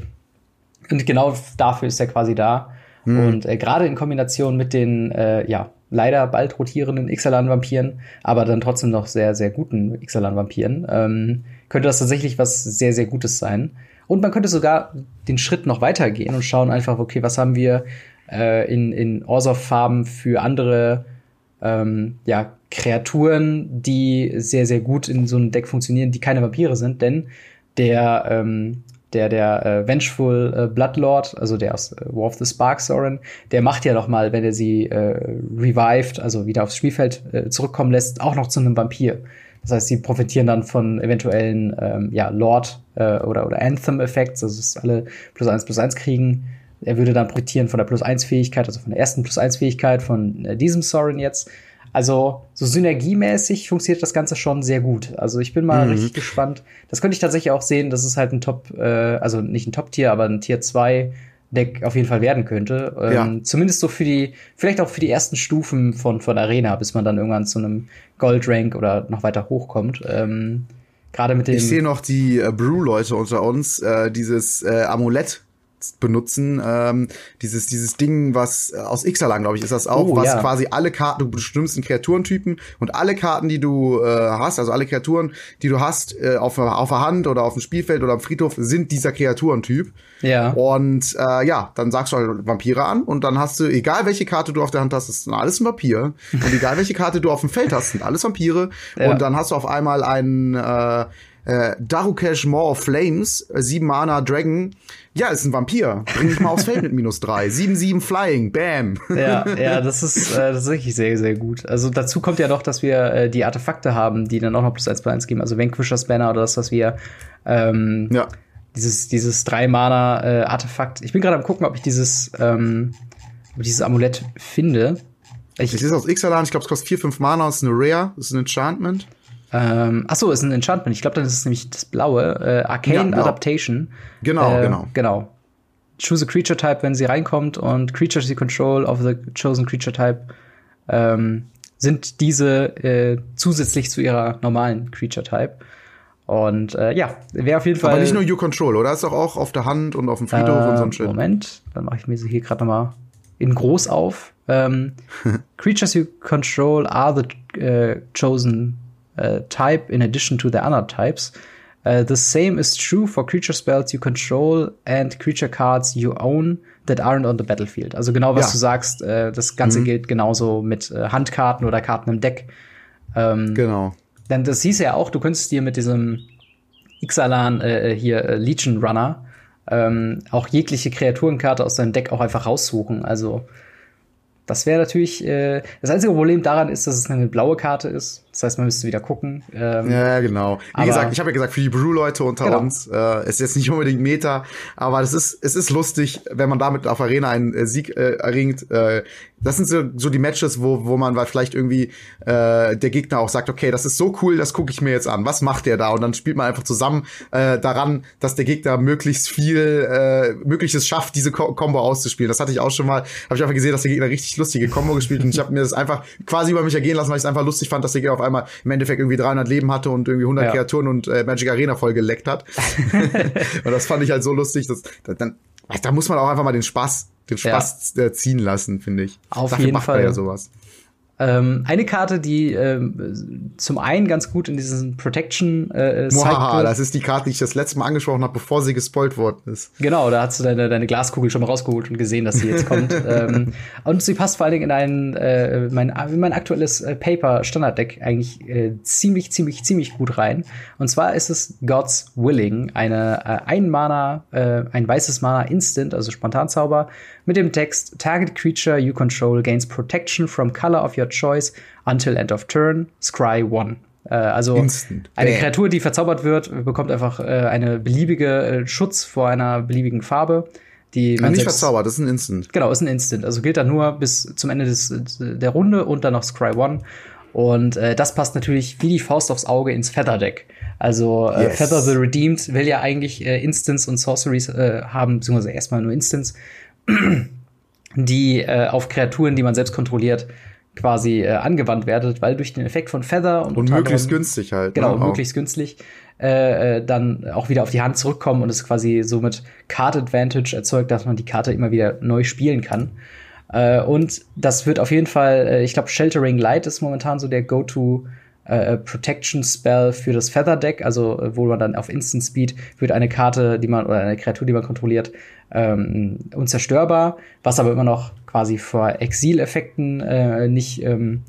Und genau dafür ist er quasi da. Mhm. Und äh, gerade in Kombination mit den, äh, ja, leider bald rotierenden Ixalan-Vampiren, aber dann trotzdem noch sehr, sehr guten Ixalan-Vampiren, ähm, könnte das tatsächlich was sehr, sehr Gutes sein. Und man könnte sogar den Schritt noch weitergehen und schauen einfach, okay, was haben wir äh, in, in Orsov-Farben für andere ähm, ja, Kreaturen, die sehr, sehr gut in so einem Deck funktionieren, die keine Vampire sind, denn der ähm, der der äh, Vengeful äh, Bloodlord, also der aus äh, War of the Spark Sorin, der macht ja noch mal, wenn er sie äh, revived, also wieder aufs Spielfeld äh, zurückkommen lässt, auch noch zu einem Vampir. Das heißt, sie profitieren dann von eventuellen ähm, ja, Lord äh, oder oder Anthem Effekts, also dass alle plus eins plus eins kriegen. Er würde dann profitieren von der plus eins Fähigkeit, also von der ersten plus eins Fähigkeit von äh, diesem Sorin jetzt. Also so synergiemäßig funktioniert das Ganze schon sehr gut. Also ich bin mal mhm. richtig gespannt. Das könnte ich tatsächlich auch sehen, dass es halt ein Top, äh, also nicht ein Top-Tier, aber ein Tier 2 Deck auf jeden Fall werden könnte. Ähm, ja. Zumindest so für die, vielleicht auch für die ersten Stufen von, von Arena, bis man dann irgendwann zu einem Gold-Rank oder noch weiter hochkommt. Ähm, Gerade mit dem. Ich sehe noch die äh, Brew-Leute unter uns, äh, dieses äh, Amulett benutzen. Ähm, dieses, dieses Ding, was äh, aus Ixalan, glaube ich, ist das auch, oh, was ja. quasi alle Karten, du bestimmst einen Kreaturentypen und alle Karten, die du äh, hast, also alle Kreaturen, die du hast, äh, auf, auf der Hand oder auf dem Spielfeld oder am Friedhof, sind dieser Kreaturentyp. Ja. Und äh, ja, dann sagst du halt Vampire an und dann hast du, egal welche Karte du auf der Hand hast, ist alles ein Vampir. und egal welche Karte du auf dem Feld hast, sind alles Vampire. Ja. Und dann hast du auf einmal einen äh, äh, Darukesh Maw of Flames, äh, 7 Mana Dragon. Ja, ist ein Vampir. Bring dich mal aufs Feld mit minus 3. 7-7 <laughs> Flying. Bam. Ja, ja, <laughs> das ist, äh, das ist wirklich sehr, sehr gut. Also dazu kommt ja noch, dass wir äh, die Artefakte haben, die dann auch noch plus 1 plus 1 geben. Also Vanquishers Banner oder das, was wir ähm, ja. dieses, dieses 3 Mana äh, Artefakt. Ich bin gerade am gucken, ob ich dieses, ähm, ob ich dieses Amulett finde. Ich, ich ist aus Ixalan, ich glaube, es kostet 4, 5 Mana, ist eine Rare, ist ein Enchantment. Ähm, ach so, ist ein Enchantment. Ich glaube, dann ist es nämlich das blaue. Äh, Arcane ja, genau. Adaptation. Genau, äh, genau. Genau. Choose a Creature Type, wenn sie reinkommt und Creatures you control of the chosen Creature Type ähm, sind diese äh, zusätzlich zu ihrer normalen Creature Type. Und äh, ja, wäre auf jeden Fall. Aber nicht nur You Control, oder? Ist doch auch auf der Hand und auf dem Friedhof äh, und so ein Shit. Moment, dann mache ich mir sie hier gerade nochmal in groß auf. Ähm, <laughs> Creatures you control are the uh, chosen uh, type in addition to the other types. Uh, the same is true for creature spells you control and creature cards you own that aren't on the battlefield. Also genau, was ja. du sagst, äh, das Ganze mhm. gilt genauso mit äh, Handkarten oder Karten im Deck. Ähm, genau. Denn das hieß ja auch, du könntest dir mit diesem Ixalan äh, hier äh, Legion Runner ähm, auch jegliche Kreaturenkarte aus deinem Deck auch einfach raussuchen. Also das wäre natürlich, das einzige Problem daran ist, dass es eine blaue Karte ist. Das heißt, man müsste wieder gucken. Ähm, ja, genau. Wie gesagt, ich habe ja gesagt, für die Brew-Leute unter genau. uns äh, ist jetzt nicht unbedingt Meta, aber es ist, es ist lustig, wenn man damit auf Arena einen äh, Sieg äh, erringt. Äh, das sind so, so die Matches, wo, wo man vielleicht irgendwie äh, der Gegner auch sagt, okay, das ist so cool, das gucke ich mir jetzt an. Was macht der da? Und dann spielt man einfach zusammen äh, daran, dass der Gegner möglichst viel, äh, mögliches schafft, diese Ko Combo auszuspielen. Das hatte ich auch schon mal, habe ich einfach gesehen, dass der Gegner richtig lustige Combo gespielt und ich habe mir das einfach quasi über mich ergehen lassen, weil ich es einfach lustig fand, dass der Gegner auf einmal im Endeffekt irgendwie 300 Leben hatte und irgendwie 100 ja. Kreaturen und äh, Magic Arena voll geleckt hat. <laughs> <laughs> und das fand ich halt so lustig, dass dann da muss man auch einfach mal den Spaß den Spaß ja. ziehen lassen, finde ich. Auf Dafür jeden Fall. ja sowas. Ähm, eine Karte, die ähm, zum einen ganz gut in diesen Protection äh, Mohaha, das ist die Karte, die ich das letzte Mal angesprochen habe, bevor sie gespoilt worden ist. Genau, da hast du deine, deine Glaskugel schon mal rausgeholt und gesehen, dass sie jetzt kommt. <laughs> ähm, und sie passt vor allen Dingen in ein, äh, mein, mein aktuelles äh, Paper Standard-Deck eigentlich äh, ziemlich, ziemlich, ziemlich gut rein. Und zwar ist es God's Willing, eine äh, ein Mana, äh, ein weißes Mana Instant, also Spontanzauber, mit dem Text Target Creature you control gains protection from color of your choice until end of turn, Scry 1. Äh, also Instant. eine Kreatur, die verzaubert wird, bekommt einfach äh, eine beliebige äh, Schutz vor einer beliebigen Farbe. Die man nicht verzaubert, das ist ein Instant. Genau, ist ein Instant. Also gilt dann nur bis zum Ende des, der Runde und dann noch Scry One. Und äh, das passt natürlich wie die Faust aufs Auge ins Feather Deck. Also äh, yes. Feather the Redeemed will ja eigentlich äh, Instants und Sorceries äh, haben, beziehungsweise erstmal nur Instants, <clears throat> die äh, auf Kreaturen, die man selbst kontrolliert, quasi äh, angewandt werden, weil durch den Effekt von Feather und, und möglichst anderem, günstig halt. Genau, ne? möglichst günstig äh, äh, dann auch wieder auf die Hand zurückkommen und es quasi so mit Card Advantage erzeugt, dass man die Karte immer wieder neu spielen kann. Äh, und das wird auf jeden Fall, äh, ich glaube, Sheltering Light ist momentan so der Go-To äh, Protection Spell für das Feather Deck, also äh, wo man dann auf Instant Speed wird eine Karte, die man oder eine Kreatur, die man kontrolliert, ähm, unzerstörbar, was aber immer noch quasi vor Exileffekten äh, nicht ähm,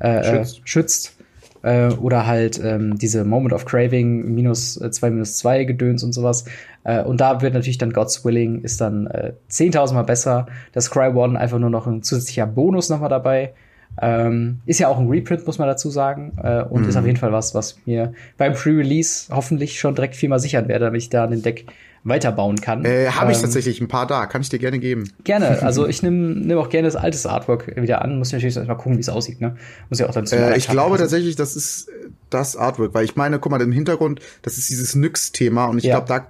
äh, äh schützt. schützt. Äh, oder halt ähm, diese Moment of Craving, minus 2, minus 2 Gedöns und sowas. Äh, und da wird natürlich dann God's Willing ist dann äh, 10.000 Mal besser. Das Cry One einfach nur noch ein zusätzlicher Bonus nochmal dabei. Ähm, ist ja auch ein Reprint, muss man dazu sagen. Äh, und mhm. ist auf jeden Fall was, was mir beim Pre-Release hoffentlich schon direkt viermal sichern werde, damit ich da den Deck weiterbauen kann. Äh, Habe ich ähm, tatsächlich ein paar da, kann ich dir gerne geben. Gerne, <laughs> also ich nehme nehm auch gerne das alte Artwork wieder an, muss natürlich erstmal gucken, wie es aussieht, ne? Muss ja auch dann äh, Ich glaube passen. tatsächlich, das ist das Artwork, weil ich meine, guck mal, im Hintergrund, das ist dieses Nyx-Thema und ich ja. glaube, da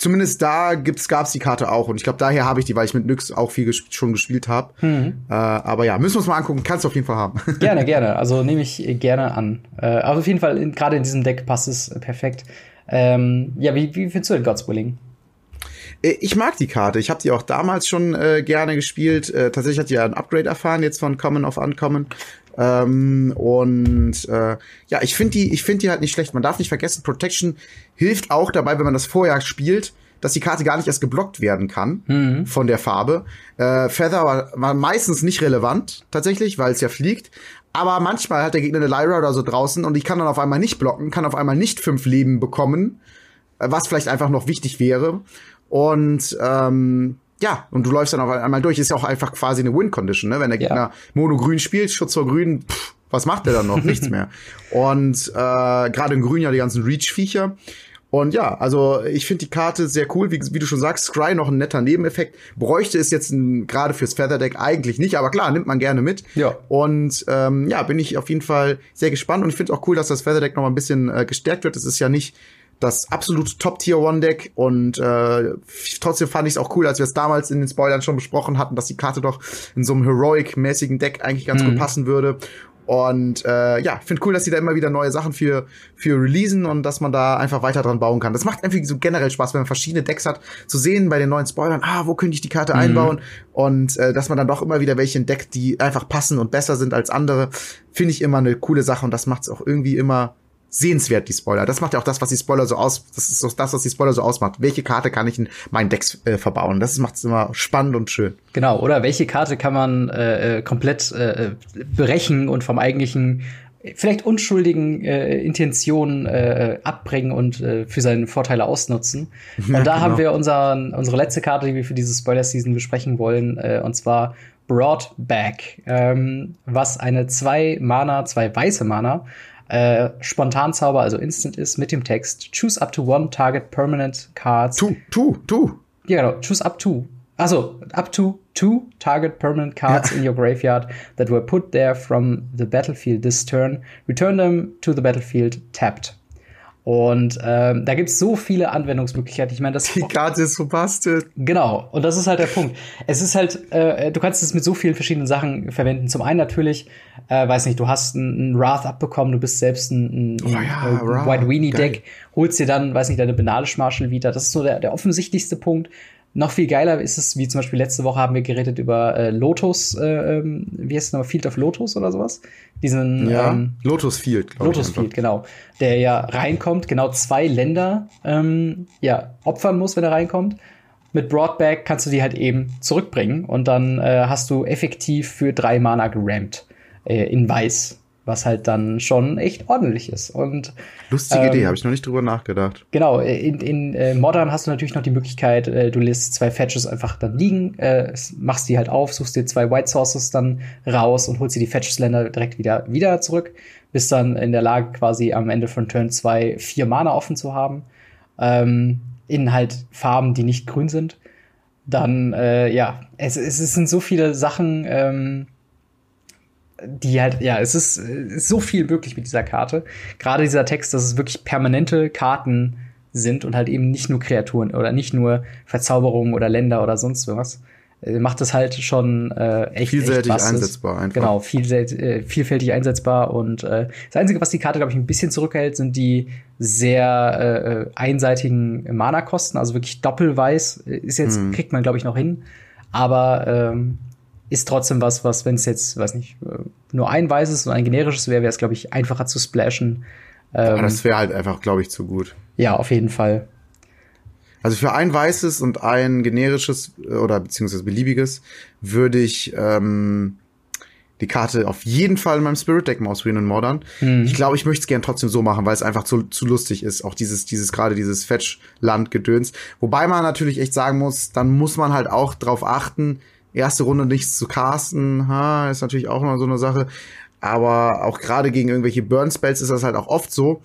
zumindest da gibt's gab's die Karte auch und ich glaube daher habe ich die, weil ich mit Nyx auch viel gesp schon gespielt habe. Mhm. Äh, aber ja, müssen wir uns mal angucken. Kannst du auf jeden Fall haben. <laughs> Gerne, gerne. Also nehme ich gerne an. Äh, aber auf jeden Fall gerade in diesem Deck passt es perfekt. Ähm, ja, wie, wie findest du den God's Willing? Äh, ich mag die Karte. Ich habe die auch damals schon äh, gerne gespielt. Äh, tatsächlich hat die ja ein Upgrade erfahren jetzt von Common auf Uncommon. Ähm, und äh, ja, ich finde die, ich finde die halt nicht schlecht. Man darf nicht vergessen, Protection hilft auch dabei, wenn man das vorher spielt, dass die Karte gar nicht erst geblockt werden kann mhm. von der Farbe. Äh, Feather war, war meistens nicht relevant tatsächlich, weil es ja fliegt. Aber manchmal hat der Gegner eine Lyra oder so draußen und ich kann dann auf einmal nicht blocken, kann auf einmal nicht fünf Leben bekommen, äh, was vielleicht einfach noch wichtig wäre. Und ähm, ja, und du läufst dann auf einmal durch. Ist ja auch einfach quasi eine Win-Condition, ne? Wenn der Gegner ja. Mono-Grün spielt, Schutz vor Grün, pff, was macht der dann noch? <laughs> Nichts mehr. Und äh, gerade in Grün ja die ganzen Reach-Viecher. Und ja, also ich finde die Karte sehr cool. Wie, wie, du schon sagst, Scry noch ein netter Nebeneffekt. Bräuchte es jetzt gerade fürs Featherdeck eigentlich nicht, aber klar, nimmt man gerne mit. Ja. Und ähm, ja, bin ich auf jeden Fall sehr gespannt. Und ich finde auch cool, dass das Featherdeck noch mal ein bisschen äh, gestärkt wird. Es ist ja nicht das absolute Top-Tier-One-Deck und äh, trotzdem fand ich es auch cool, als wir es damals in den Spoilern schon besprochen hatten, dass die Karte doch in so einem Heroic-mäßigen Deck eigentlich ganz mhm. gut passen würde. Und äh, ja, finde cool, dass sie da immer wieder neue Sachen für, für releasen und dass man da einfach weiter dran bauen kann. Das macht einfach so generell Spaß, wenn man verschiedene Decks hat, zu sehen bei den neuen Spoilern, ah, wo könnte ich die Karte mhm. einbauen? Und äh, dass man dann doch immer wieder welche entdeckt, die einfach passen und besser sind als andere, finde ich immer eine coole Sache und das macht es auch irgendwie immer sehenswert, die Spoiler. Das macht ja auch das, was die Spoiler so aus, das ist auch das, was die Spoiler so ausmacht. Welche Karte kann ich in meinen Decks äh, verbauen? Das macht es immer spannend und schön. Genau, oder welche Karte kann man äh, äh komplett äh, brechen und vom eigentlichen vielleicht unschuldigen äh, Intentionen äh, abbringen und äh, für seine Vorteile ausnutzen. Und da genau. haben wir unseren, unsere letzte Karte, die wir für diese Spoiler-Season besprechen wollen, äh, und zwar Broadback, ähm, was eine zwei Mana, zwei weiße Mana äh, Spontanzauber, also Instant ist, mit dem Text Choose up to one target permanent cards. Two, two, two. Ja, genau. Choose up to. Also, up to two target permanent cards ja. in your graveyard that were put there from the battlefield this turn. Return them to the battlefield tapped. Und ähm, da gibt's so viele Anwendungsmöglichkeiten. Ich meine, das die Karte ist so. Genau. Und das ist halt der Punkt. Es ist halt, äh, du kannst es mit so vielen verschiedenen Sachen verwenden. Zum einen natürlich, äh, weiß nicht, du hast einen Wrath abbekommen, du bist selbst ein, ein, oh ja, ein White Weenie Deck, holst dir dann, weiß nicht, deine Benalish Marshall wieder. Das ist so der, der offensichtlichste Punkt. Noch viel geiler ist es, wie zum Beispiel letzte Woche haben wir geredet über äh, Lotus, äh, ähm, wie heißt es nochmal, Field of Lotus oder sowas? Diesen ja, ähm, Lotus Field, Lotus Field, genau. Der ja reinkommt, genau zwei Länder ähm, ja, opfern muss, wenn er reinkommt. Mit Broadback kannst du die halt eben zurückbringen und dann äh, hast du effektiv für drei Mana gerampt äh, in Weiß was halt dann schon echt ordentlich ist. Und lustige ähm, Idee, habe ich noch nicht drüber nachgedacht. Genau, in, in äh, Modern hast du natürlich noch die Möglichkeit, äh, du lässt zwei Fetches einfach dann liegen, äh, machst die halt auf, suchst dir zwei White Sources dann raus und holst dir die Fetches-Länder direkt wieder wieder zurück, bist dann in der Lage quasi am Ende von Turn 2 vier Mana offen zu haben. Ähm, in halt Farben, die nicht grün sind. Dann, äh, ja, es, es sind so viele Sachen, ähm, die halt, ja, es ist, ist so viel möglich mit dieser Karte. Gerade dieser Text, dass es wirklich permanente Karten sind und halt eben nicht nur Kreaturen oder nicht nur Verzauberungen oder Länder oder sonst was. Äh, macht das halt schon äh, echt vielseitig echt einsetzbar einfach. Genau, viel, äh, vielfältig einsetzbar und äh, das einzige, was die Karte glaube ich ein bisschen zurückhält, sind die sehr äh, einseitigen Mana-Kosten, also wirklich doppelweiß ist jetzt hm. kriegt man glaube ich noch hin, aber ähm, ist trotzdem was, was, wenn es jetzt, weiß nicht, äh, nur ein weißes und ein generisches wäre, wäre es, glaube ich, einfacher zu splashen. Ähm, Aber das wäre halt einfach, glaube ich, zu gut. Ja, auf jeden Fall. Also für ein weißes und ein generisches äh, oder beziehungsweise beliebiges würde ich ähm, die Karte auf jeden Fall in meinem Spirit Deck mal ausprobieren in Modern. Mhm. Ich glaube, ich möchte es gern trotzdem so machen, weil es einfach zu, zu lustig ist. Auch dieses, dieses gerade dieses Fetch-Land-Gedöns. Wobei man natürlich echt sagen muss, dann muss man halt auch drauf achten, erste Runde nichts zu casten, ha, ist natürlich auch noch so eine Sache. Aber auch gerade gegen irgendwelche Burn Spells ist das halt auch oft so,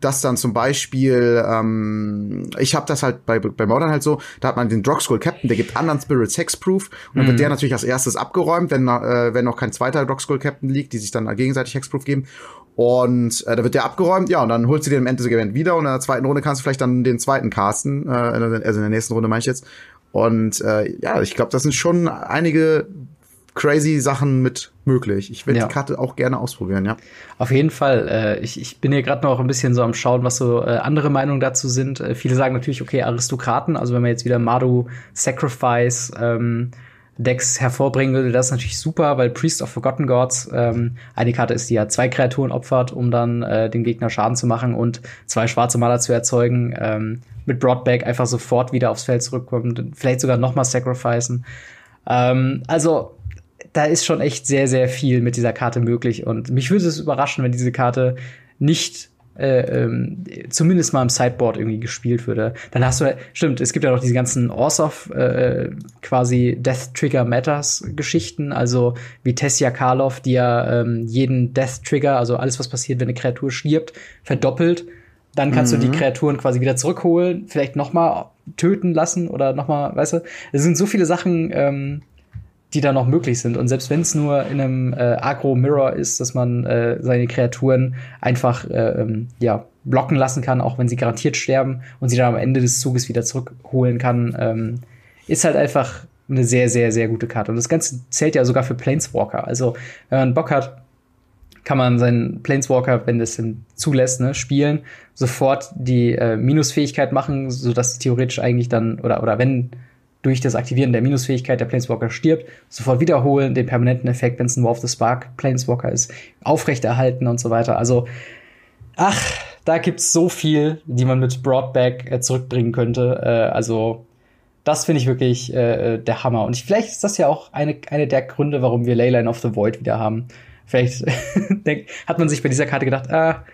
dass dann zum Beispiel, ähm, ich habe das halt bei, bei Modern halt so, da hat man den Drogskull Captain, der gibt anderen Spirits Hexproof und dann mhm. wird der natürlich als erstes abgeräumt, wenn, äh, wenn noch kein zweiter Drogskull Captain liegt, die sich dann gegenseitig Hexproof geben. Und äh, da wird der abgeräumt, ja, und dann holst du dir im Endeffekt wieder und in der zweiten Runde kannst du vielleicht dann den zweiten casten, äh, also in der nächsten Runde meine ich jetzt. Und äh, ja, ich glaube, das sind schon einige crazy Sachen mit möglich. Ich würde ja. die Karte auch gerne ausprobieren, ja. Auf jeden Fall. Äh, ich, ich bin hier gerade noch ein bisschen so am Schauen, was so äh, andere Meinungen dazu sind. Äh, viele sagen natürlich, okay, Aristokraten, also wenn man jetzt wieder Madu Sacrifice ähm, Decks hervorbringen würde, das ist natürlich super, weil Priest of Forgotten Gods ähm, eine Karte ist, die ja zwei Kreaturen opfert, um dann äh, dem Gegner Schaden zu machen und zwei schwarze Maler zu erzeugen. Ähm, mit Broadback einfach sofort wieder aufs Feld zurückkommen, vielleicht sogar noch mal sacrificen. Ähm, also da ist schon echt sehr, sehr viel mit dieser Karte möglich und mich würde es überraschen, wenn diese Karte nicht äh, ähm, zumindest mal im Sideboard irgendwie gespielt würde. Dann hast du, stimmt, es gibt ja noch diese ganzen Orsov äh, quasi Death Trigger Matters Geschichten, also wie Tessia Karlov, die ja ähm, jeden Death Trigger, also alles, was passiert, wenn eine Kreatur stirbt, verdoppelt. Dann kannst mhm. du die mhm. Kreaturen quasi wieder zurückholen, vielleicht noch mal töten lassen oder noch mal, weißt du, es sind so viele Sachen, ähm, die da noch möglich sind. Und selbst wenn es nur in einem äh, Agro-Mirror ist, dass man äh, seine Kreaturen einfach äh, ähm, ja, blocken lassen kann, auch wenn sie garantiert sterben und sie dann am Ende des Zuges wieder zurückholen kann, ähm, ist halt einfach eine sehr, sehr, sehr gute Karte. Und das Ganze zählt ja sogar für Planeswalker. Also, wenn man Bock hat, kann man seinen Planeswalker, wenn das denn zulässt, ne, spielen, sofort die äh, Minusfähigkeit machen, sodass theoretisch eigentlich dann, oder, oder wenn durch das Aktivieren der Minusfähigkeit der Planeswalker stirbt, sofort wiederholen, den permanenten Effekt, wenn es ein War of the Spark Planeswalker ist, aufrechterhalten und so weiter. Also, ach, da gibt's so viel, die man mit Broadback äh, zurückbringen könnte. Äh, also, das finde ich wirklich äh, äh, der Hammer. Und ich, vielleicht ist das ja auch eine, eine der Gründe, warum wir Leyline of the Void wieder haben. Vielleicht <laughs> hat man sich bei dieser Karte gedacht, ah,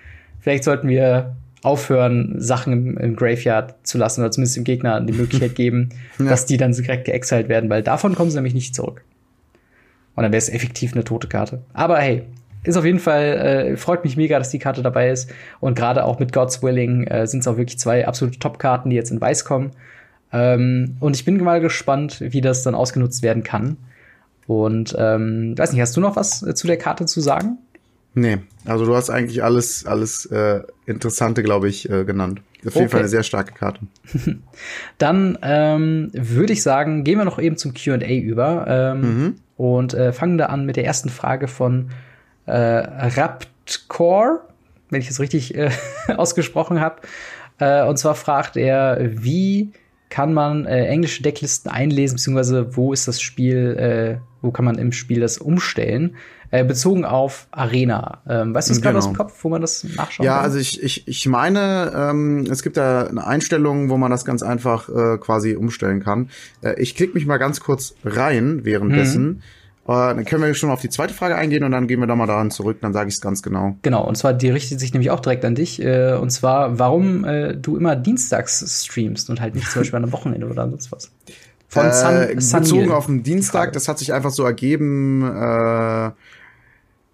vielleicht sollten wir aufhören, Sachen im, im, Graveyard zu lassen oder zumindest dem Gegner die Möglichkeit <laughs> geben, ja. dass die dann direkt geexiled werden, weil davon kommen sie nämlich nicht zurück. Und dann wäre es effektiv eine tote Karte. Aber hey, ist auf jeden Fall, äh, freut mich mega, dass die Karte dabei ist. Und gerade auch mit God's Willing äh, sind es auch wirklich zwei absolute Top-Karten, die jetzt in Weiß kommen. Ähm, und ich bin mal gespannt, wie das dann ausgenutzt werden kann. Und ähm, weiß nicht, hast du noch was äh, zu der Karte zu sagen? Nee, also du hast eigentlich alles, alles äh, Interessante, glaube ich, äh, genannt. Auf jeden okay. Fall eine sehr starke Karte. <laughs> Dann ähm, würde ich sagen, gehen wir noch eben zum QA über ähm, mhm. und äh, fangen da an mit der ersten Frage von äh, Raptcore, wenn ich es richtig äh, <laughs> ausgesprochen habe. Äh, und zwar fragt er, wie kann man äh, englische Decklisten einlesen, beziehungsweise wo ist das Spiel, äh, wo kann man im Spiel das umstellen? Äh, bezogen auf Arena. Ähm, weißt du das gerade aus dem genau. Kopf, wo man das nachschauen Ja, kann? also ich, ich, ich meine, ähm, es gibt da eine Einstellung, wo man das ganz einfach äh, quasi umstellen kann. Äh, ich klicke mich mal ganz kurz rein währenddessen. Mhm. Dann können wir schon auf die zweite Frage eingehen und dann gehen wir da mal daran zurück, dann sage ich es ganz genau. Genau, und zwar, die richtet sich nämlich auch direkt an dich. Äh, und zwar, warum äh, du immer dienstags streamst und halt nicht zum Beispiel an einem Wochenende oder sonst was. Von Sun, äh, bezogen auf den Dienstag, das hat sich einfach so ergeben, äh,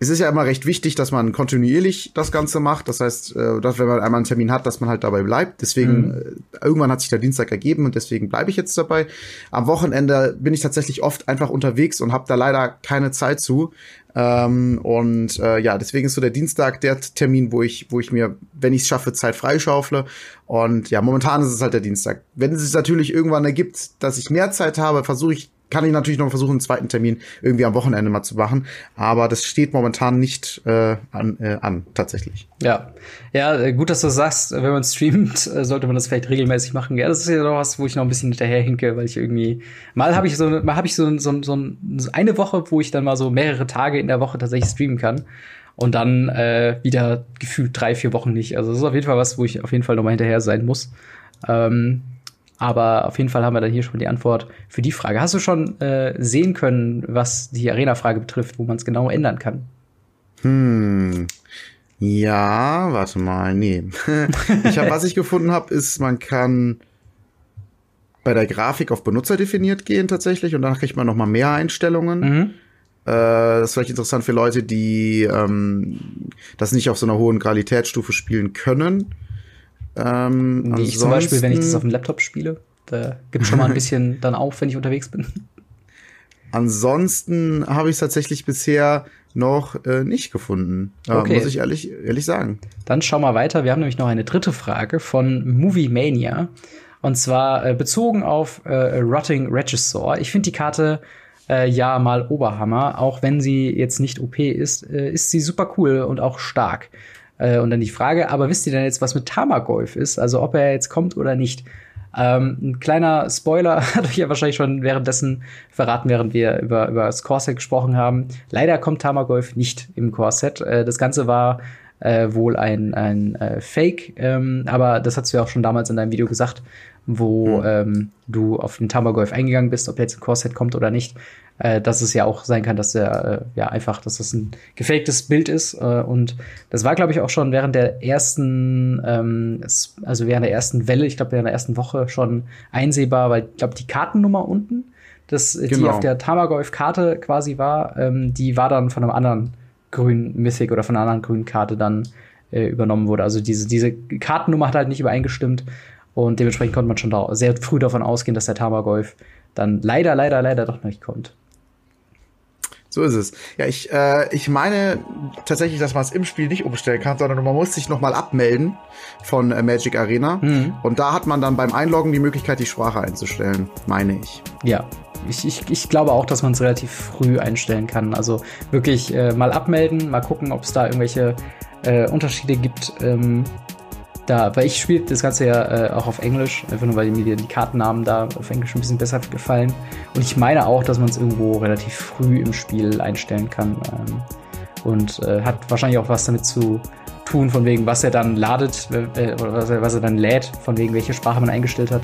es ist ja immer recht wichtig, dass man kontinuierlich das Ganze macht. Das heißt, äh, dass wenn man einmal einen Termin hat, dass man halt dabei bleibt. Deswegen, mhm. Äh, irgendwann hat sich der Dienstag ergeben und deswegen bleibe ich jetzt dabei. Am Wochenende bin ich tatsächlich oft einfach unterwegs und habe da leider keine Zeit zu. Ähm, und äh, ja, deswegen ist so der Dienstag der Termin, wo ich, wo ich mir, wenn ich es schaffe, Zeit freischaufle. Und ja, momentan ist es halt der Dienstag. Wenn es sich natürlich irgendwann ergibt, dass ich mehr Zeit habe, versuche ich kann ich natürlich noch versuchen, einen zweiten Termin irgendwie am Wochenende mal zu machen. Aber das steht momentan nicht äh, an, äh, an, tatsächlich. Ja. Ja, äh, gut, dass du sagst, wenn man streamt, äh, sollte man das vielleicht regelmäßig machen. Ja, das ist ja doch was, wo ich noch ein bisschen hinterher hinke, weil ich irgendwie. Mal habe ich so, mal habe ich so, so, so, eine Woche, wo ich dann mal so mehrere Tage in der Woche tatsächlich streamen kann. Und dann äh, wieder gefühlt drei, vier Wochen nicht. Also das ist auf jeden Fall was, wo ich auf jeden Fall nochmal hinterher sein muss. Ähm, aber auf jeden Fall haben wir dann hier schon die Antwort für die Frage. Hast du schon äh, sehen können, was die Arena-Frage betrifft, wo man es genau ändern kann? Hm. Ja, warte mal, nee. <laughs> ich hab, was ich gefunden habe, ist, man kann bei der Grafik auf Benutzer definiert gehen tatsächlich und dann kriegt man noch mal mehr Einstellungen. Mhm. Äh, das ist vielleicht interessant für Leute, die ähm, das nicht auf so einer hohen Qualitätsstufe spielen können. Ähm, Wie ich zum Beispiel, wenn ich das auf dem Laptop spiele. Da gibt schon mal ein <laughs> bisschen dann auf, wenn ich unterwegs bin. Ansonsten habe ich es tatsächlich bisher noch äh, nicht gefunden. Okay. Muss ich ehrlich, ehrlich sagen. Dann schau mal weiter. Wir haben nämlich noch eine dritte Frage von Movie Mania. Und zwar äh, bezogen auf äh, Rotting Regissor. Ich finde die Karte äh, ja mal Oberhammer. Auch wenn sie jetzt nicht OP ist, äh, ist sie super cool und auch stark. Äh, und dann die Frage, aber wisst ihr denn jetzt, was mit Tamagolf ist? Also ob er jetzt kommt oder nicht? Ähm, ein kleiner Spoiler <laughs> hat euch ja wahrscheinlich schon währenddessen verraten, während wir über, über das Core-Set gesprochen haben. Leider kommt Tamagolf nicht im Core-Set. Äh, das Ganze war äh, wohl ein, ein äh, Fake, ähm, aber das hast du ja auch schon damals in deinem Video gesagt, wo mhm. ähm, du auf den Tamagolf eingegangen bist, ob jetzt ein Core-Set kommt oder nicht äh, dass es ja auch sein kann, dass der äh, ja einfach, dass das ein gefaktes Bild ist. Äh, und das war, glaube ich, auch schon während der ersten, ähm, also während der ersten Welle, ich glaube während der ersten Woche schon einsehbar, weil ich glaube, die Kartennummer unten, das, genau. die auf der Tamagolf-Karte quasi war, ähm, die war dann von einem anderen grünen Mythic oder von einer anderen grünen Karte dann äh, übernommen wurde. Also diese, diese Kartennummer hat halt nicht übereingestimmt und dementsprechend konnte man schon sehr früh davon ausgehen, dass der Tamagolf dann leider, leider, leider doch nicht kommt. So ist es. Ja, ich, äh, ich meine tatsächlich, dass man es im Spiel nicht umstellen kann, sondern man muss sich nochmal abmelden von äh, Magic Arena. Mhm. Und da hat man dann beim Einloggen die Möglichkeit, die Sprache einzustellen, meine ich. Ja. Ich, ich, ich glaube auch, dass man es relativ früh einstellen kann. Also wirklich äh, mal abmelden, mal gucken, ob es da irgendwelche äh, Unterschiede gibt. Ähm, da, weil ich spiele das Ganze ja äh, auch auf Englisch, einfach nur weil mir die Kartennamen da auf Englisch ein bisschen besser gefallen. Und ich meine auch, dass man es irgendwo relativ früh im Spiel einstellen kann. Ähm, und äh, hat wahrscheinlich auch was damit zu tun, von wegen, was er dann ladet, äh, oder was er, was er dann lädt, von wegen, welche Sprache man eingestellt hat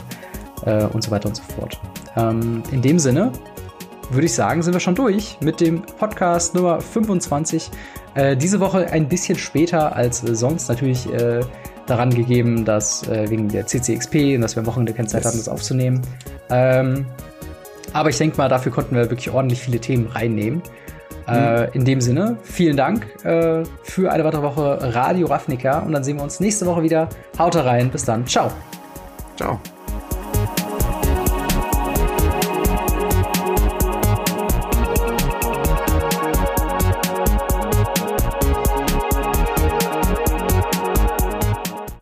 äh, und so weiter und so fort. Ähm, in dem Sinne würde ich sagen, sind wir schon durch mit dem Podcast Nummer 25. Äh, diese Woche ein bisschen später als sonst. Natürlich äh, daran gegeben, dass äh, wegen der CCXP und dass wir am Wochenende keine Zeit yes. hatten, das aufzunehmen. Ähm, aber ich denke mal, dafür konnten wir wirklich ordentlich viele Themen reinnehmen. Mhm. Äh, in dem Sinne, vielen Dank äh, für eine weitere Woche Radio Ravnica und dann sehen wir uns nächste Woche wieder. Haut rein, bis dann. Ciao. Ciao.